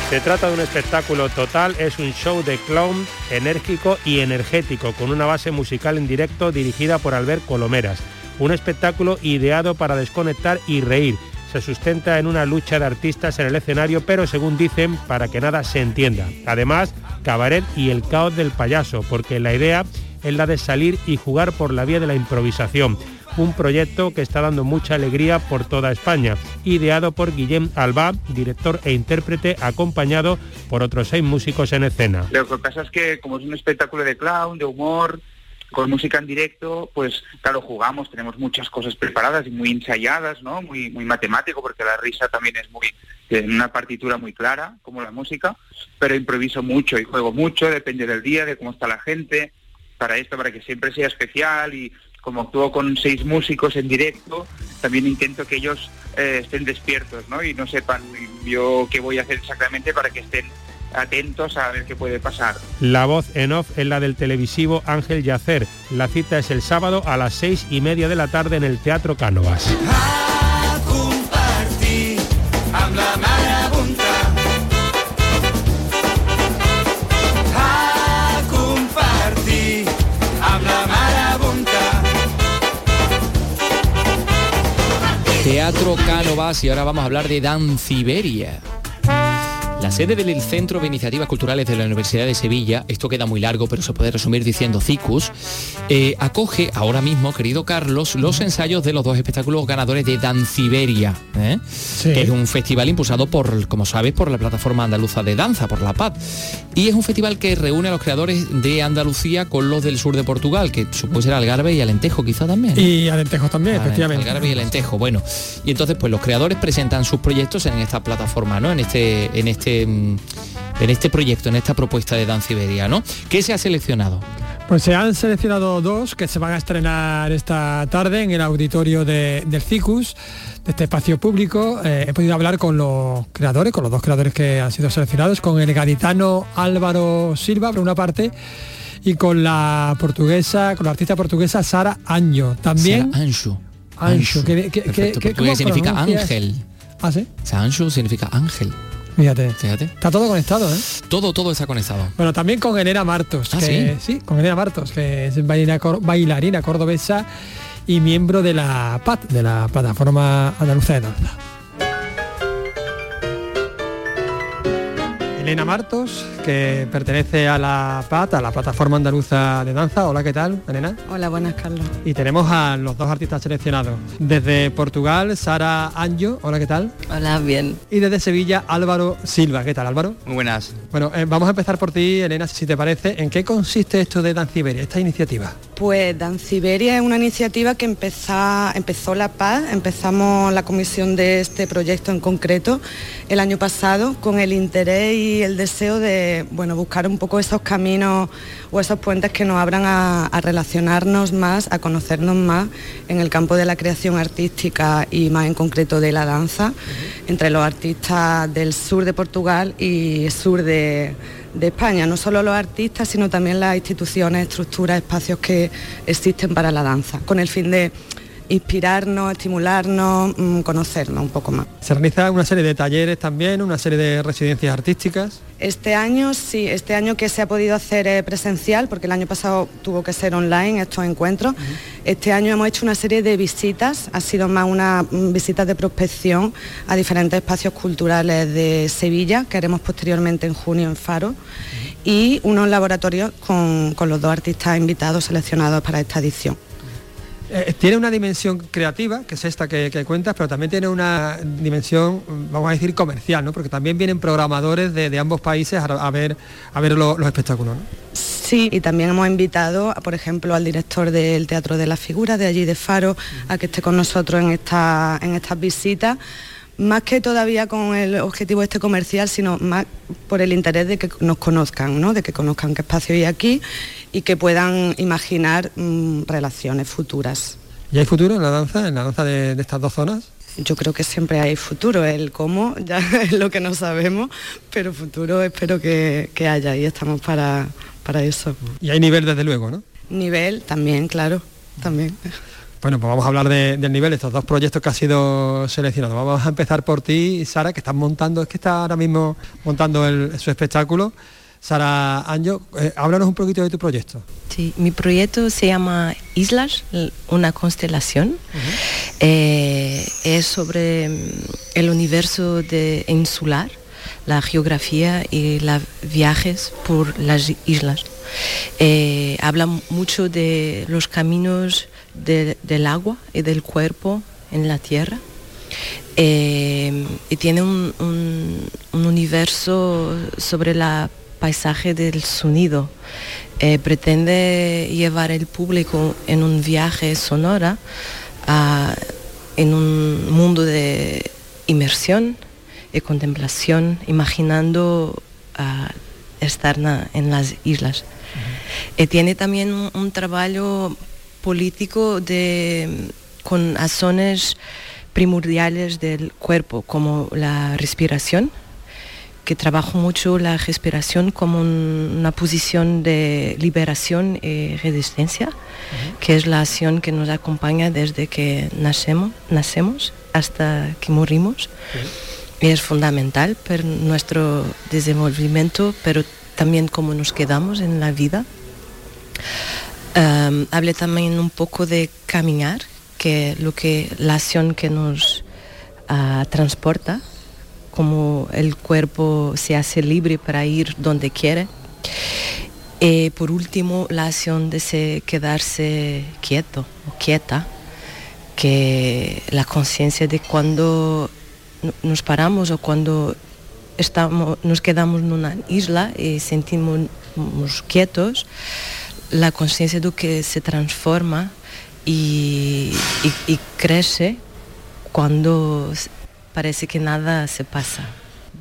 Se trata de un espectáculo total, es un show de clown enérgico y energético, con una base musical en directo dirigida por Albert Colomeras. Un espectáculo ideado para desconectar y reír. Se sustenta en una lucha de artistas en el escenario, pero según dicen, para que nada se entienda. Además, cabaret y el caos del payaso, porque la idea es la de salir y jugar por la vía de la improvisación un proyecto que está dando mucha alegría por toda España, ideado por Guillem Alba, director e intérprete, acompañado por otros seis músicos en escena. Lo que pasa es que como es un espectáculo de clown, de humor, con música en directo, pues claro, jugamos, tenemos muchas cosas preparadas y muy ensayadas, ¿no? Muy, muy matemático, porque la risa también es muy, tiene una partitura muy clara, como la música, pero improviso mucho y juego mucho, depende del día, de cómo está la gente, para esto, para que siempre sea especial y como actúo con seis músicos en directo, también intento que ellos eh, estén despiertos, ¿no? Y no sepan yo qué voy a hacer exactamente para que estén atentos a ver qué puede pasar. La voz en off es la del televisivo Ángel Yacer. La cita es el sábado a las seis y media de la tarde en el Teatro Cánovas. Teatro Cánovas y ahora vamos a hablar de Danciberia. Sede del Centro de Iniciativas Culturales de la Universidad de Sevilla, esto queda muy largo, pero se puede resumir diciendo CICUS, eh, acoge ahora mismo, querido Carlos, los ensayos de los dos espectáculos ganadores de Danciberia, ¿eh? que es un festival impulsado por, como sabes, por la plataforma andaluza de danza, por la PAD. Y es un festival que reúne a los creadores de Andalucía con los del sur de Portugal, que supongo será Algarve y Alentejo quizá también. Y Alentejo también, efectivamente. Algarve y Alentejo, bueno. Y entonces pues los creadores presentan sus proyectos en esta plataforma, ¿no? En este, en este, en este proyecto, en esta propuesta de Danciberia, ¿no? ¿Qué se ha seleccionado? Pues se han seleccionado dos que se van a estrenar esta tarde en el auditorio de- del CICUS, de este espacio público. Eh, he podido hablar con los creadores, con los dos creadores que han sido seleccionados, con el gaditano Álvaro Silva, por una parte, y con la portuguesa, con la artista portuguesa Sara Anjo. También... Sara Anjo. Anjo. ¿Qué, qué- Perfecto, qué- portugués cómo significa pronuncias? ángel. Ah, sí. Sancho significa ángel. Fíjate. Fíjate. Está todo conectado, ¿eh? Todo, todo está conectado. Bueno, también con Elena Martos, Ah, que, sí? con Elena Martos, que es bailarina, bailarina cordobesa y miembro de la PAT, de la Plataforma Andaluza de Danza. Elena Martos, que pertenece a la PAT, a la Plataforma Andaluza de Danza. Hola, ¿qué tal, Elena? Hola, buenas, Carlos. Y tenemos a los dos artistas seleccionados. Desde Portugal, Sara Anjo. Hola, ¿qué tal? Hola, bien. Y desde Sevilla, Álvaro Silva. ¿Qué tal, Álvaro? Muy buenas. Bueno, eh, vamos a empezar por ti, Elena, si te parece. ¿En qué consiste esto de Danciberia, esta iniciativa? Pues Danciberia es una iniciativa que empezó, empezó La Paz, empezamos la comisión de este proyecto en concreto el año pasado con el interés y el deseo de bueno, buscar un poco esos caminos o esos puentes que nos abran a, a relacionarnos más, a conocernos más en el campo de la creación artística y más en concreto de la danza, entre los artistas del sur de Portugal y sur de, de España, no solo los artistas, sino también las instituciones, estructuras, espacios que existen para la danza, con el fin de inspirarnos, estimularnos, mm, conocernos un poco más. Se realiza una serie de talleres también, una serie de residencias artísticas. Este año sí, este año que se ha podido hacer presencial, porque el año pasado tuvo que ser online estos encuentros, este año hemos hecho una serie de visitas, ha sido más una mm, visita de prospección a diferentes espacios culturales de Sevilla, que haremos posteriormente en junio en Faro, y unos laboratorios con, con los dos artistas invitados seleccionados para esta edición. Eh, tiene una dimensión creativa, que es esta que, cuentas, pero también tiene una dimensión, vamos a decir, comercial, ¿no? Porque también vienen programadores de, ambos países a, ver, a ver lo- los espectáculos, ¿no? Sí, y también hemos invitado, por ejemplo, al director del Teatro de las Figuras de allí de Faro, a que esté con nosotros en, esta, en estas visitas, más que todavía con el objetivo este comercial, sino más por el interés de que nos conozcan, ¿no? de que conozcan qué espacio hay aquí y que puedan imaginar mm, relaciones futuras. ¿Y hay futuro en la danza, en la danza de, de estas dos zonas? Yo creo que siempre hay futuro, el cómo ya es lo que no sabemos, pero futuro espero que, que haya y estamos para, para eso. Y hay nivel desde luego, ¿no? Nivel también, claro, también. Bueno, pues vamos a hablar de- del nivel de estos dos proyectos que ha sido seleccionado. Vamos a empezar por ti, Sara, que estás montando, es que está ahora mismo montando el- su espectáculo. Sara Anjo, eh, háblanos un poquito de tu proyecto. Sí, mi proyecto se llama Islas, una constelación. Eh, es sobre mm, el universo de insular, la geografía y los viajes por las islas. Eh, habla mucho de los caminos de- del agua y del cuerpo en la tierra. Eh, y tiene un, un- un universo sobre la paisaje del sonido. Eh, pretende llevar el público en un viaje sonora a- en un mundo de inmersión y contemplación, imaginando estar na- en las islas. Eh, tiene también un, un trabajo político de, con acciones primordiales del cuerpo, como la respiración, que trabajo mucho la respiración como un- una posición de liberación y resistencia, que es la acción que nos acompaña desde que nacemos, nacemos hasta que morimos. Y es fundamental para nuestro desenvolvimiento, pero también cómo nos quedamos en la vida. Um, hablé también un poco de caminar, que lo que la acción que nos ah, transporta, como el cuerpo se hace libre para ir donde quiere. Y por último, la acción de se quedarse quieto o quieta, que la conciencia de cuando no- nos paramos o cuando estamos, nos quedamos en una isla y sentimos quietos, la conciencia de que se transforma y, y- y crece cuando parece que nada se pasa.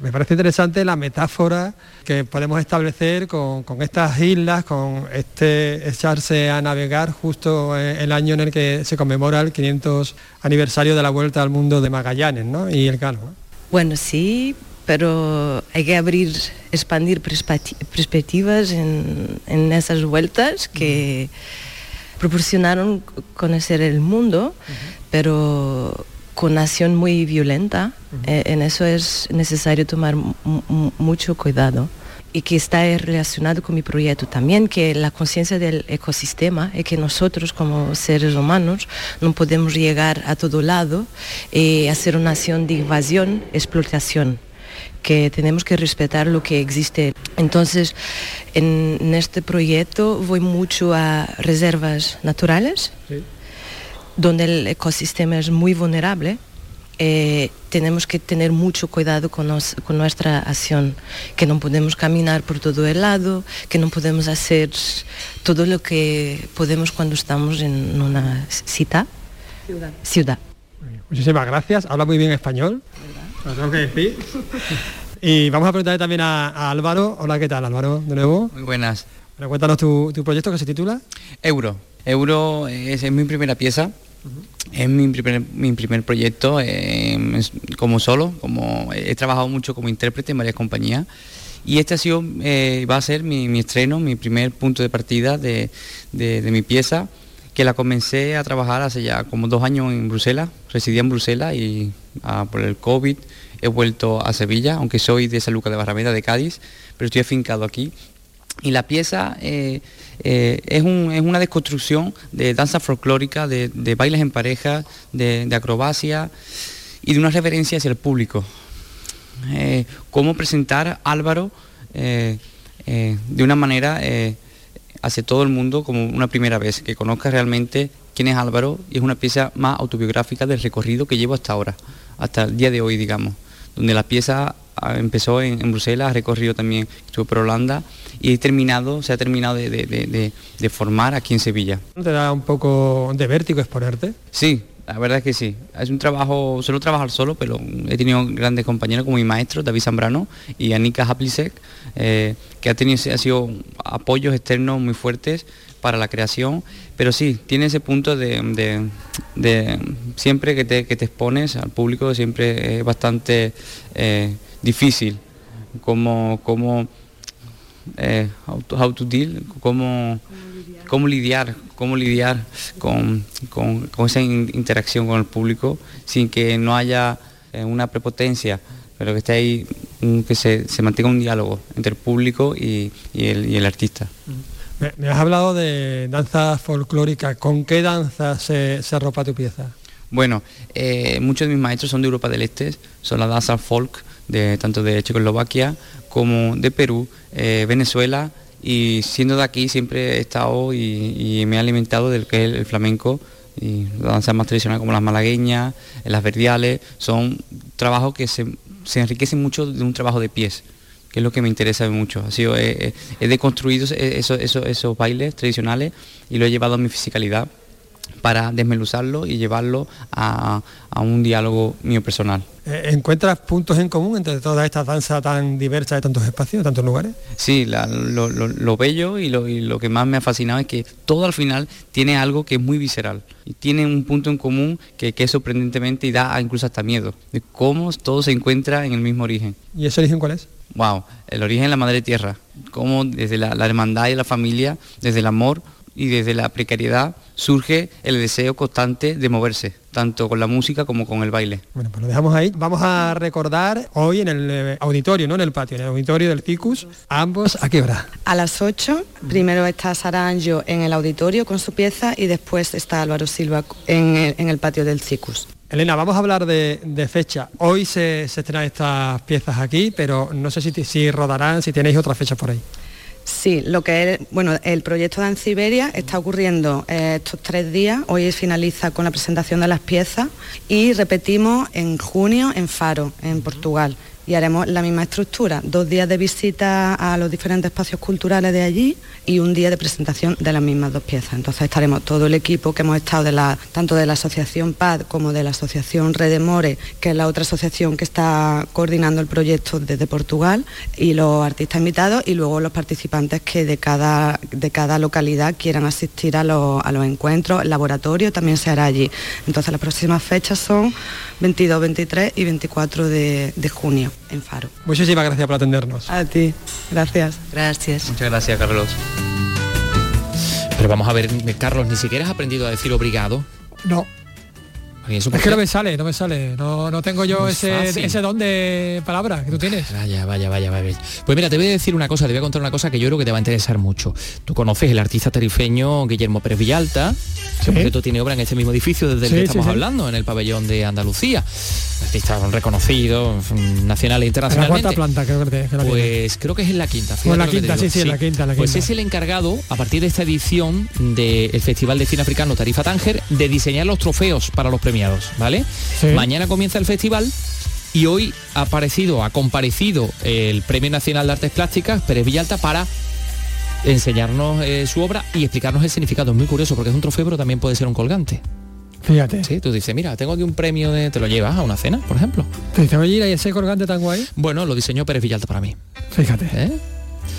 Me parece interesante la metáfora que podemos establecer con, con estas islas, con este echarse a navegar justo eh, el año en el que se conmemora el 500 aniversario de la vuelta al mundo de Magallanes ¿no? y el. ¿no? Bueno, sí, pero hay que abrir, expandir perspecti- perspectivas en, en esas vueltas que proporcionaron conocer el mundo, pero con acción muy violenta. Eh, en eso es necesario tomar mu- mu- mucho cuidado. Y que está relacionado con mi proyecto también, que la conciencia del ecosistema es que nosotros como seres humanos no podemos llegar a todo lado y hacer una acción de invasión, explotación que tenemos que respetar lo que existe. Entonces, en, en este proyecto voy mucho a reservas naturales, donde el ecosistema es muy vulnerable. eh, tenemos que tener mucho cuidado con, nos- con nuestra acción, que no podemos caminar por todo el lado, que no podemos hacer todo lo que podemos cuando estamos en una cita, ciudad. Muchísimas gracias, habla muy bien español, lo tengo que decir. Y vamos a preguntarle también a, a Álvaro. Hola, ¿qué tal Álvaro? De nuevo. Muy buenas. Bueno, cuéntanos tu, tu proyecto que se titula. Euro. Euro es, es mi primera pieza. Es mi primer, mi primer proyecto eh, como solo, como he trabajado mucho como intérprete en varias compañías y este ha sido, eh, va a ser mi, mi estreno, mi primer punto de partida de, de- de mi pieza que la comencé a trabajar hace ya como dos años en Bruselas, residía en Bruselas y ah, por el COVID he vuelto a Sevilla, aunque soy de San Lucas de Barrameda, de Cádiz, pero estoy afincado aquí. Y la pieza eh, eh, es, un- es una desconstrucción de danza folclórica, de, de bailes en pareja, de, de acrobacia y de una reverencia hacia el público. Eh, cómo presentar Álvaro de una manera hacia todo el mundo como una primera vez, que conozca realmente quién es Álvaro y es una pieza más autobiográfica del recorrido que llevo hasta ahora, hasta el día de hoy, digamos, donde la pieza ah, empezó en, en Bruselas, ha recorrido también, estuve por Holanda y he terminado, se ha terminado de, de- de- de- formar aquí en Sevilla. ¿No ¿Te da un poco de vértigo exponerte? Sí, la verdad es que sí. Es un trabajo, suelo trabajar solo, pero he tenido grandes compañeros como mi maestro, David Zambrano, y Anika Haplisek, eh, que ha tenido ha sido apoyos externos muy fuertes para la creación, pero sí, tiene ese punto de, siempre que te, que te expones al público, siempre es bastante eh, difícil como, como eh, how, deal, cómo, cómo lidiar, cómo lidiar con, con- con esa in- interacción con el público sin que no haya eh, una prepotencia, pero que esté ahí, que se, se mantenga un diálogo entre el público y, y el, y el artista. Me, me has hablado de danza folclórica. ¿Con qué danza se, se arropa tu pieza? Bueno, eh, muchos de mis maestros son de Europa del Este, son la danza folk, de, tanto de Checoslovaquia como de Perú, eh, Venezuela, y siendo de aquí siempre he estado y, me he alimentado del que es el, flamenco y la danza más tradicional como las malagueñas, las verdiales, son trabajos que se, enriquecen mucho de un trabajo de pies que es lo que me interesa mucho. Ha sido, he, he- deconstruido esos, esos bailes tradicionales y lo he llevado a mi fisicalidad para desmeluzarlo y llevarlo a, a un diálogo mío personal. Eh, ¿Encuentras puntos en común entre todas estas danzas tan diversas de tantos espacios, tantos lugares? Sí, la- lo, lo- lo bello y lo, y lo que más me ha fascinado es que todo al final tiene algo que es muy visceral y tiene un punto en común que, que es sorprendentemente y da incluso hasta miedo, de cómo todo se encuentra en el mismo origen. ¿Y ese origen cuál es? Wow, el origen de la madre tierra, cómo desde la, la hermandad y la familia, desde el amor y desde la precariedad surge el deseo constante de moverse, tanto con la música como con el baile. Bueno, pues lo dejamos ahí. Vamos a recordar hoy en el eh, auditorio, no en el patio, en el auditorio del CICUS, ambos a qué hora. A las 8, primero está Sara Anjo en el auditorio con su pieza y después está Álvaro Silva en el, en el patio del CICUS. Elena, vamos a hablar de, de fecha. Hoy se, se estrenan estas piezas aquí, pero no sé si, si rodarán, si tenéis otra fecha por ahí. Sí, lo que es, bueno, el proyecto de Siberia está ocurriendo eh, estos tres días. Hoy finaliza con la presentación de las piezas y repetimos en junio en Faro, en Portugal. Y haremos la misma estructura, dos días de visita a los diferentes espacios culturales de allí y un día de presentación de las mismas dos piezas. Entonces estaremos todo el equipo que hemos estado tanto de la Asociación PAD como de la Asociación Redemore, que es la otra asociación que está coordinando el proyecto desde Portugal, y los artistas invitados y luego los participantes que de cada, de cada localidad quieran asistir a los, a los encuentros. El laboratorio también se hará allí. Entonces las próximas fechas son 22, 23 y 24 de, de junio en Faro. Muchísimas gracias por atendernos. A ti, gracias. Gracias. Muchas gracias, Carlos. Pero vamos a ver, Carlos, ni siquiera has aprendido a decir obrigado. No. ¿Y eso por Es que no me sale, no me sale. No, no tengo yo ese, ese don de palabra que tú tienes. Vaya, vaya, vaya, vaya. Pues mira, te voy a decir una cosa, te voy a contar una cosa que yo creo que te va a interesar mucho. Tú conoces el artista tarifeño Guillermo Pérez Villalta, que por cierto tiene obra en este mismo edificio desde el Sí, que sí, estamos sí. hablando, en el pabellón de Andalucía. Artista reconocido, mm, nacional e En la cuarta planta, creo que, que la. Pues creo que es en la quinta. En la que quinta, sí, sí, en la quinta, la Pues quinta. es el encargado, a partir de esta edición del Festival de Cine Africano Tarifa Tánger, de diseñar los trofeos para los premiados, ¿vale? Sí. Mañana comienza el festival y hoy ha aparecido, ha comparecido el Premio Nacional de Artes Plásticas, Pérez Villalta, para enseñarnos eh, su obra y explicarnos el significado. Es muy curioso porque es un trofeo, pero también puede ser un colgante. Fíjate. Sí, tú dices, mira, tengo aquí un premio de... Te lo llevas a una cena, por ejemplo. Te dice, oye, ¿y ese colgante tan guay? Bueno, lo diseñó Pérez Villalta para mí. Fíjate. ¿Eh?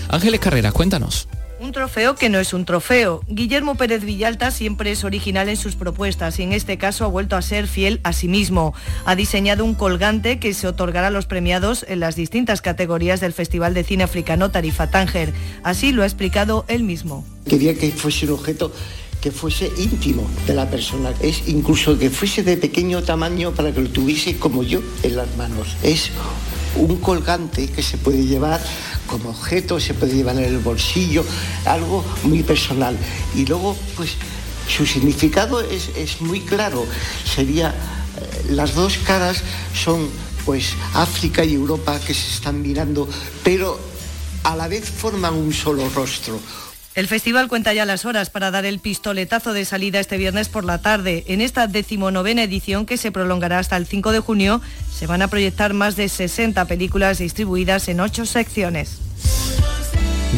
Ángeles Carreras, cuéntanos. Trofeo que no es un trofeo. Guillermo Pérez Villalta siempre es original en sus propuestas y en este caso ha vuelto a ser fiel a sí mismo. Ha diseñado un colgante que se otorgará a los premiados en las distintas categorías del Festival de Cine Africano Tarifa Tánger. Así lo ha explicado él mismo. Quería que fuese un objeto que fuese íntimo de la persona, es incluso que fuese de pequeño tamaño para que lo tuviese como yo en las manos. Es un colgante que se puede llevar como objeto, se puede llevar en el bolsillo, algo muy personal. Y luego, pues, su significado es, es muy claro. Sería, eh, las dos caras son, pues, África y Europa que se están mirando, pero a la vez forman un solo rostro. El festival cuenta ya las horas para dar el pistoletazo de salida este viernes por la tarde. En esta decimonovena edición, que se prolongará hasta el 5 de junio, se van a proyectar más de 60 películas distribuidas en ocho secciones.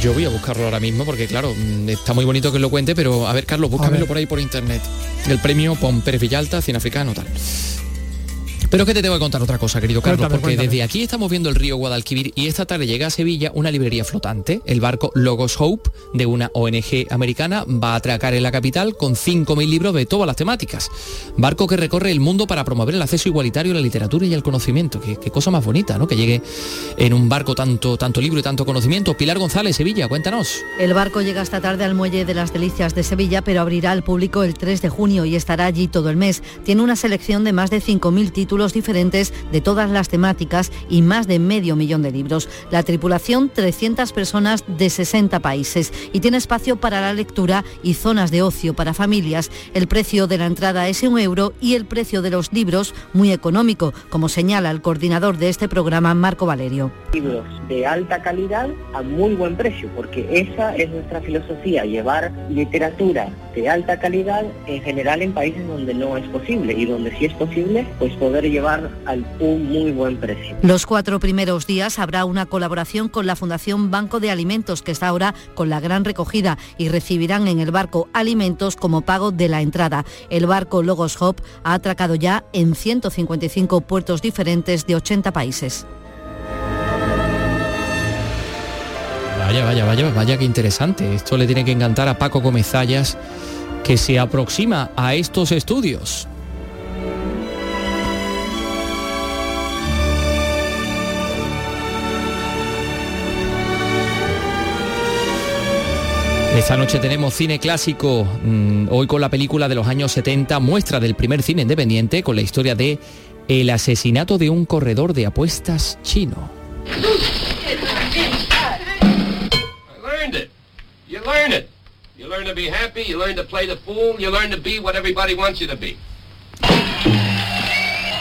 Yo voy a buscarlo ahora mismo porque claro, mm, está muy bonito que lo cuente, pero a ver Carlos, búscamelo por ahí por internet. El premio Pon Pérez Villalta, cine africano, tal. Pero que te tengo que contar otra cosa, querido Carlos, Cuéntame, porque cuéntame. desde aquí estamos viendo el río Guadalquivir y esta tarde llega a Sevilla una librería flotante. El barco Logos Hope de una ONG americana va a atracar en la capital con 5.000 libros de todas las temáticas. Barco que recorre el mundo para promover el acceso igualitario a la literatura y al conocimiento. Qué, qué cosa más bonita, ¿no? Que llegue en un barco tanto, tanto libro y tanto conocimiento. Pilar González, Sevilla, cuéntanos. El barco llega esta tarde al muelle de las Delicias de Sevilla, pero abrirá al público el 3 de junio y estará allí todo el mes. Tiene una selección de más de 5.000 títulos diferentes de todas las temáticas y más de medio millón de libros. La tripulación, 300 personas de 60 países y tiene espacio para la lectura y zonas de ocio para familias. El precio de la entrada es un euro y el precio de los libros muy económico, como señala el coordinador de este programa, Marco Valerio. libros de alta calidad a muy buen precio, porque esa es nuestra filosofía, llevar literatura de alta calidad en general en países donde no es posible y donde sí es posible, pues poder llevar a un muy buen precio. Los cuatro primeros días habrá una colaboración con la Fundación Banco de Alimentos, que está ahora con la gran recogida y recibirán en el barco alimentos como pago de la entrada. El barco Logos Hop ha atracado ya en 155 puertos diferentes de 80 países. Vaya, vaya, vaya, vaya, qué interesante. Esto le tiene que encantar a Paco Gómez Zayas, que se aproxima a estos estudios. Esta noche tenemos cine clásico, mm, hoy con la película de los años 70, muestra del primer cine independiente con la historia de El asesinato de un corredor de apuestas chino.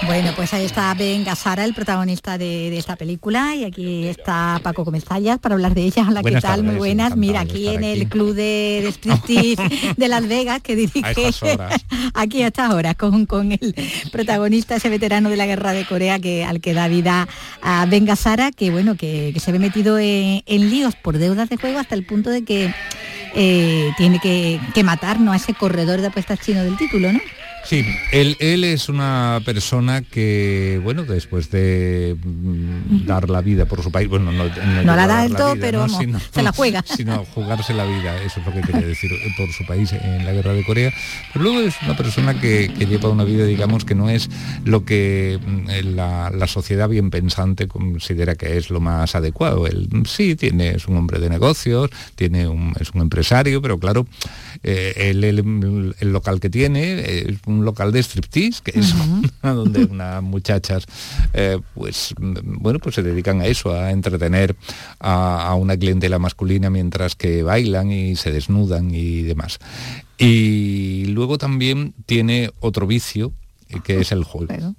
Bueno, pues ahí está Ben Gasara, el protagonista de, de esta película, y aquí está Paco Comezallas para hablar de ella. Hola, ¿qué tal? Muy buenas. Mira, aquí en el club de, de de Las Vegas que dirige A estas horas. aquí a estas horas con, con el protagonista, ese veterano de la guerra de Corea que al que da vida a Ben Gasara, que bueno, que, que se ve metido en, en líos por deudas de juego hasta el punto de que eh, tiene que, que matar ¿no? a ese corredor de apuestas chino del título, ¿no? Sí, él, él es una persona que, bueno, después de mm, dar la vida por su país, bueno, no, No llegó la a da del todo, pero ¿no? vamos, Sino- se la juega. Sino jugarse la vida, eso es lo que quería decir, eh, por su país en la guerra de Corea. Pero luego es una persona que, que lleva una vida, digamos, que no es lo que mm, la, la sociedad bien pensante considera que es lo más adecuado. Él mm, sí, tiene, es un hombre de negocios, tiene un, es un empresario, pero claro, eh, él- el, el local que tiene es un local de striptease, que es donde unas muchachas eh, pues mm, bueno pues se dedican a eso, a entretener a, a una clientela masculina mientras que bailan y se desnudan y demás. Y luego también tiene otro vicio que es el juego.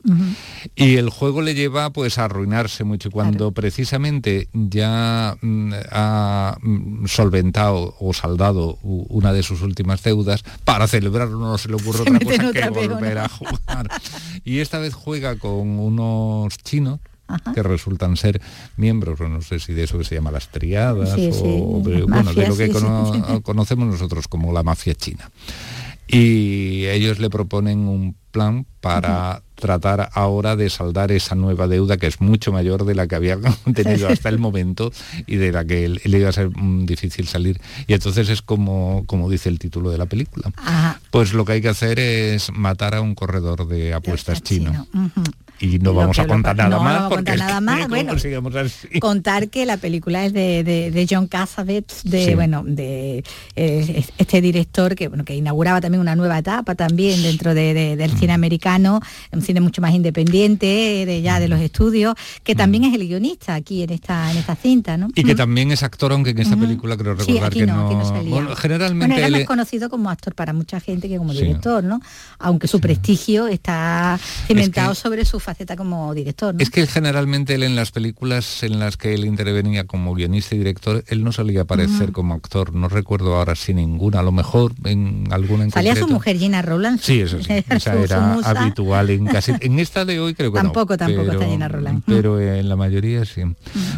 Y el juego le lleva pues a arruinarse mucho. Y Cuando precisamente ya mm, ha mm, solventado o saldado u- una de sus últimas deudas, para celebrarlo no se le ocurre Se otra cosa que volver a jugar. Y esta vez juega con unos chinos que resultan ser miembros, o no sé si de eso que se llama las triadas, Sí, o sí, de- bueno, de lo que sí, sí. cono- conocemos nosotros como la mafia china. Y ellos le proponen un plan para tratar ahora de saldar esa nueva deuda que es mucho mayor de la que había tenido hasta el momento y de la que le iba a ser mm, difícil salir. Y entonces es como, como dice el título de la película. Pues lo que hay que hacer es matar a un corredor de apuestas chino. Y no vamos a contar nada no más porque nada bueno. contar que la película es de, de- de John Cassavetes, de Sí. bueno, de eh, este director que bueno que inauguraba también una nueva etapa también dentro de- de- del cine americano, un cine mucho más independiente de ya de los estudios, que también es el guionista aquí en esta en esta cinta, ¿no? Y que también es actor, aunque en esta película creo Sí, recordar aquí que, no, no, aquí no salía. Bueno, generalmente Bueno, era más conocido como actor para mucha gente que como Sí. director, ¿no? Aunque su prestigio está cimentado sobre su faceta como director, ¿no? Es que generalmente él en las películas en las que él intervenía como guionista y director, él no solía aparecer como actor. No recuerdo ahora si ninguna, a lo mejor en alguna en Salía su mujer Gina Roland. Sí, eso sí. Era Esa su- era habitual en casi. En esta de hoy creo que Tampoco, no. tampoco pero, está Gina Roland. Pero en la mayoría sí.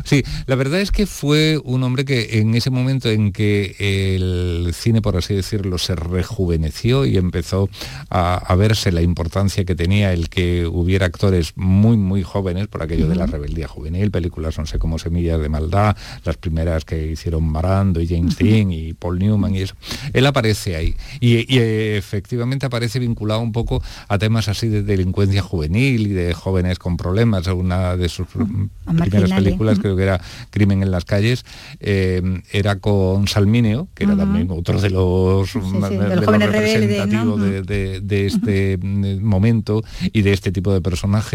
Sí, la verdad es que fue un hombre que en ese momento en que el cine, por así decirlo, se rejuveneció y empezó a, a verse la importancia que tenía el que hubiera actores muy, muy jóvenes, por aquello de la rebeldía juvenil, películas, no sé, como Semillas de Maldad, las primeras que hicieron Marando y James Dean y Paul Newman y eso. Él aparece ahí. Y, y, eh, efectivamente aparece vinculado un poco a temas así de delincuencia juvenil y de jóvenes con problemas. Una de sus primeras películas, creo que era Crimen en las calles, eh, era con Salmineo, que era también otro de los, sí, de representativos de, este momento y de este tipo de personajes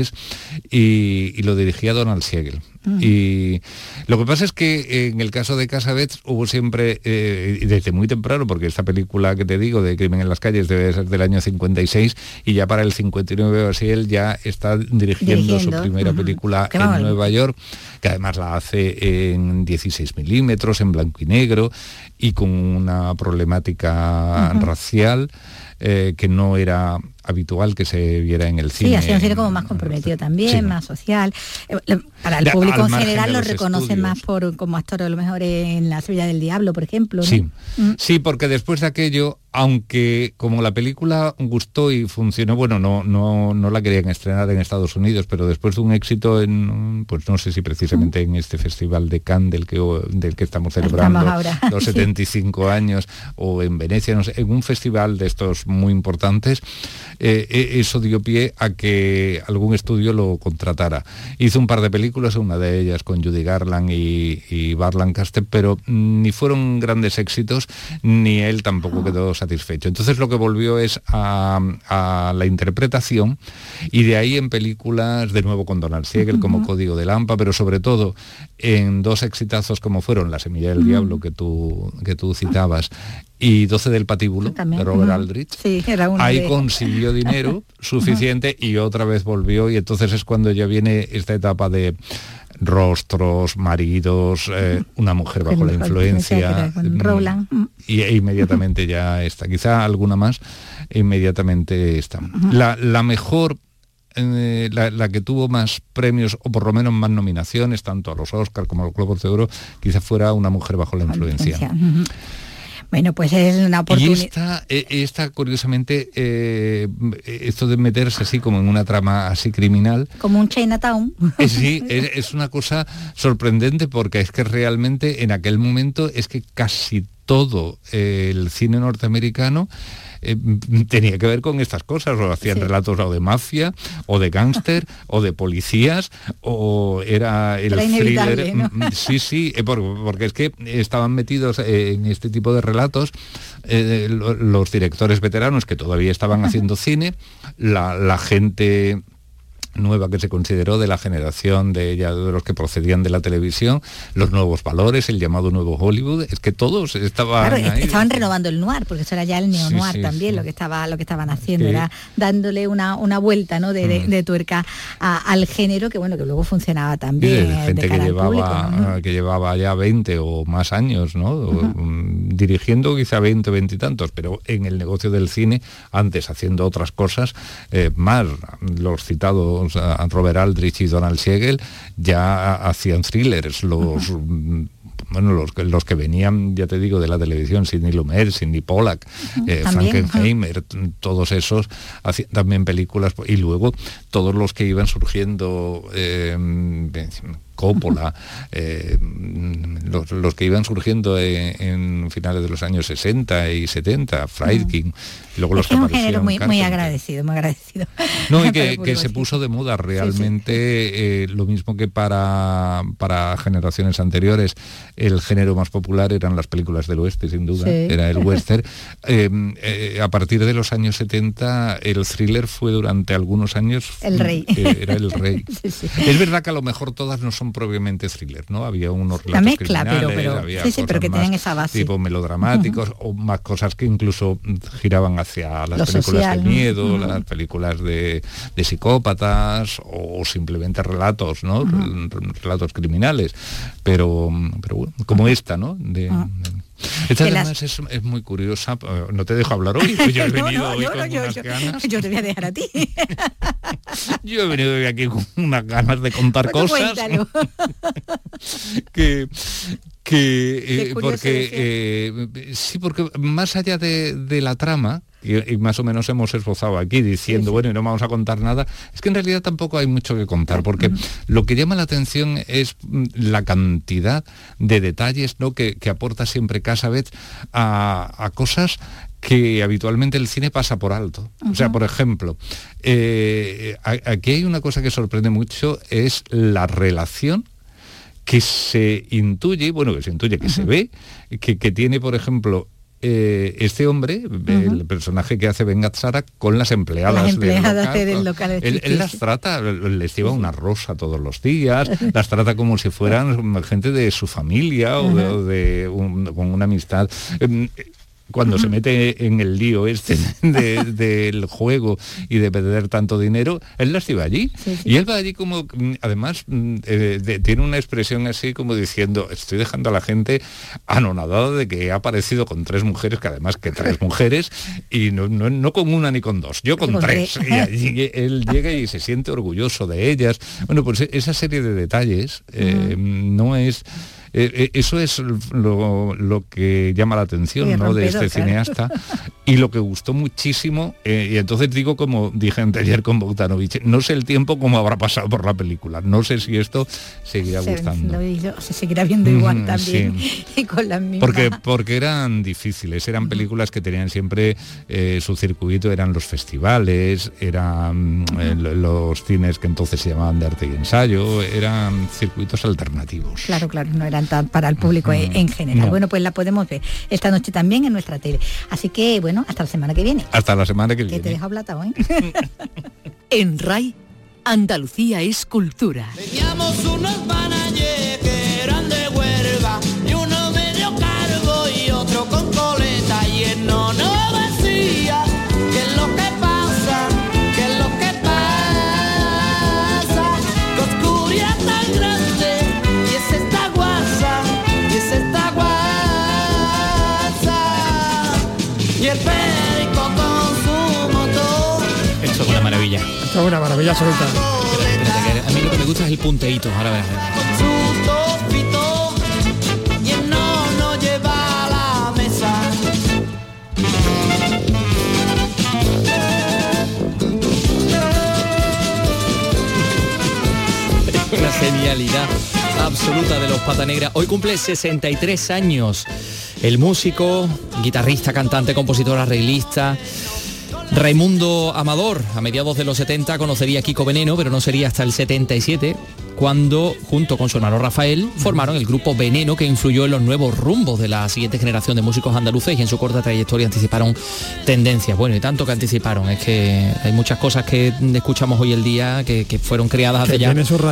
y, y lo dirigía Donald Siegel. Y lo que pasa es que en el caso de Casabets hubo siempre, eh, desde muy temprano, porque esta película que te digo de Crimen en las calles debe ser del año 56 y ya para el 59 o así él ya está dirigiendo, Dirigiendo, su primera película Qué en. Nueva York, que además la hace en 16 milímetros, en blanco y negro y con una problemática racial eh, que no era habitual que se viera en el cine. Sí, ha sido un cine como más comprometido también, Sí. más social. Eh, Para el público en general lo estudios. más por como actor a lo mejor en La Sevilla del Diablo, por ejemplo. ¿no? Sí, Mm. sí, porque después de aquello, aunque como la película gustó y funcionó, bueno, no, no, no la querían estrenar en Estados Unidos, pero después de un éxito en, pues no sé si precisamente en este festival de Cannes del que, del que estamos celebrando los sí. 75 años, o en Venecia, no sé, en un festival de estos muy importantes, eh, eh, eso dio pie a que algún estudio lo contratara. Hizo un par de películas, una de ellas con Judy Garland y, y Lancaster, pero ni fueron grandes éxitos, ni él tampoco quedó satisfecho. Entonces lo que volvió es a, a la interpretación y de ahí en películas, de nuevo con Donald Siegel como. Código de Lampa, pero sobre todo en dos exitazos como fueron La Semilla del. Diablo que tú, que tú citabas y 12 del Patíbulo También, de Robert. Aldrich. Sí, era uno Ahí de- consiguió dinero suficiente y otra vez volvió y entonces es cuando ya viene esta etapa de rostros, maridos, eh, una mujer bajo la influencia mm, Rowland. Mm. y e inmediatamente ya está. Quizá alguna más, inmediatamente está. La, la mejor, eh, la, la que tuvo más premios, o por lo menos más nominaciones, tanto a los Oscars como a los Globos de Oro, quizá fuera una mujer bajo la influencia. Bueno, pues es una Y oportunidad. esta, eh, esta curiosamente, eh, esto de meterse así como en una trama así criminal, Como un Chinatown. eh, sí, es, es una cosa sorprendente porque es que realmente en aquel momento es que casi todo el cine norteamericano eh, tenía que ver con estas cosas, o hacían relatos o de mafia, o de gángster, o de policías, o era el Era thriller. Sí, sí, eh, por- porque es que estaban metidos eh, en este tipo de relatos eh, lo- los directores veteranos que todavía estaban haciendo cine, la, la gente nueva que se consideró de la generación de ya de los que procedían de la televisión, los nuevos valores, el llamado nuevo Hollywood, es que todos estaban Claro, ahí. estaban renovando el noir, porque eso era ya el neo-noir Sí, sí, también, sí. lo que estaba, lo que estaban haciendo, era dándole una, una vuelta ¿no? de, de- Mm. de tuerca a- al género que bueno, que luego funcionaba también de gente que llevaba, público, ¿no? que llevaba ya 20 o más años, ¿no? Mm, Dirigiendo quizá 20 o 20 y tantos, pero en el negocio del cine, antes haciendo otras cosas, eh, más los citados Robert Aldrich y Donald Siegel ya hacían thrillers, los bueno, los, que- los que venían, ya te digo, de la televisión, Sidney Lumet, Sidney Pollack, eh, Frankenheimer, todos esos hacían también películas y luego todos los que iban surgiendo eh, Coppola, eh, los, los que iban surgiendo en, en finales de los años 60 y 70, Friedkin, y luego los Es que aparecieron muy, agradecido, muy agradecido. No, y que, se puso de moda realmente eh, lo mismo que para, para generaciones anteriores. El género más popular eran las películas del oeste, sin duda, Sí. era el western. Eh, eh, a partir de los años 70, el thriller fue durante algunos años... El rey. era el rey. Es verdad que a lo mejor todas no son propiamente thrillers, ¿no? Había unos La relatos mezcla, pero- pero- había sí, sí, pero que tienen esa base. tipo melodramáticos o más cosas que incluso giraban hacia las Lo películas social, de miedo, las películas de, de psicópatas o simplemente relatos, ¿no? Rel- Relatos criminales. Pero, pero bueno, como esta, ¿no? De- Ah. de- esta las- además es, es muy curiosa. eh, No te dejo hablar hoy. Yo he venido no, hoy no, con no, yo, unas yo- ganas. yo te voy a dejar a ti. Yo he venido hoy aquí con unas ganas de contar Bueno, cosas. que que eh, porque eh, sí porque más allá de, de la trama y, y más o menos hemos esbozado aquí diciendo bueno y no vamos a contar nada. Es que en realidad tampoco hay mucho que contar porque lo que llama la atención es mm, la cantidad de detalles ¿no? que, que aporta siempre Casabets a, a cosas que habitualmente el cine pasa por alto. O sea, por ejemplo, eh, aquí hay una cosa que sorprende mucho, es la relación que se intuye, bueno, que se intuye, que se ve, que, que tiene, por ejemplo, eh, este hombre, el personaje que hace Ben Gazzara, con las empleadas, Las empleadas del local. del local, Él, las trata, les lleva una rosa todos los días, las trata como si fueran gente de su familia o de, o de un- con una amistad. Cuando se mete en el lío este de- del juego y de perder tanto dinero, él las lleva allí. Y él va allí como, además, mm, eh, de- tiene una expresión así como diciendo, estoy dejando a la gente anonadada de que ha aparecido con tres mujeres, que además que tres mujeres, y no, no, no con una ni con dos, yo con tres. Y allí él llega y se siente orgulloso de ellas. Bueno, pues esa serie de detalles eh, no es... eh, eh, eso es lo, lo que llama la atención Sí, ¿no? de este claro. cineasta y lo que gustó muchísimo eh, y entonces digo como dije anteayer con Bogdanovich no sé el tiempo cómo habrá pasado por la película no sé si esto seguirá Se, gustando lo se seguirá viendo igual Ujú, también sí. y con las mismas. porque, porque eran difíciles, eran películas que tenían siempre eh, su circuito, eran los festivales, eran eh, lo- los cines que entonces se llamaban de arte y ensayo, eran circuitos alternativos. Claro, claro, no eran para el público en en general. No. Bueno, pues la podemos ver esta noche también en nuestra tele. Así que, bueno, hasta la semana que viene. Hasta la semana que Que te viene. dejo platado, ¿eh? En RAI, Andalucía es cultura. Teníamos unos panayes Esto es una maravilla absoluta. Espérate, que a mí lo que me gusta es el punteíto. Ahora verás. mesa. Una genialidad absoluta de los Pata Negra. Hoy cumple 63 años. El músico, guitarrista, cantante, compositor, arreglista. Raimundo Amador, a mediados de los 70 conocería a Kiko Veneno, pero no sería hasta el 77 cuando, junto con su hermano Rafael, formaron el grupo Veneno que influyó en los nuevos rumbos de la siguiente generación de músicos andaluces y en su corta trayectoria anticiparon tendencias. Bueno, y tanto que anticiparon, es que hay muchas cosas que escuchamos hoy el día que, que fueron creadas hace ya muchos esto,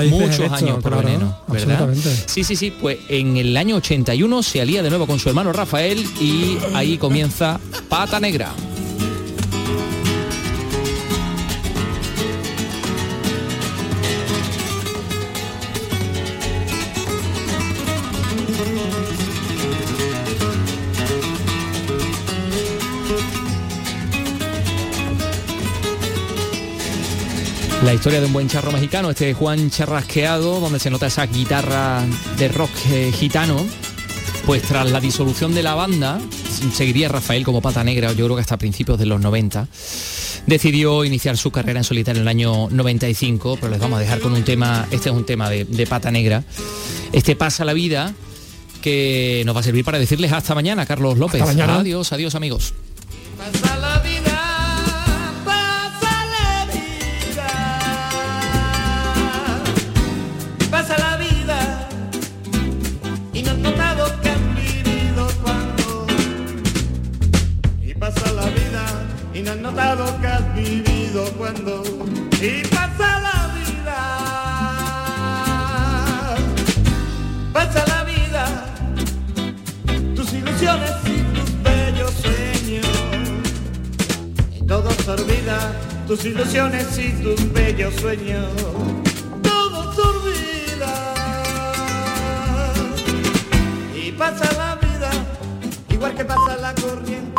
años por claro, Veneno, ¿verdad? Sí, sí, sí, pues en el año 81 se alía de nuevo con su hermano Rafael y ahí comienza Pata Negra. La historia de un buen charro mexicano, este Juan Charrasqueado, donde se nota esa guitarra de rock eh, gitano. Pues tras la disolución de la banda, seguiría Rafael como pata negra, yo creo que hasta principios de los 90. Decidió iniciar su carrera en solitario en el año 95, pero les vamos a dejar con un tema, este es un tema de, de pata negra. Este pasa la vida que nos va a servir para decirles hasta mañana, Carlos López. Hasta mañana. Adiós, adiós amigos. has notado que has vivido cuando y pasa la vida. Pasa la vida, tus ilusiones y tus bellos sueños. Y todo se olvida, tus ilusiones y tus bellos sueños. Todo se olvida. Y pasa la vida, igual que pasa la corriente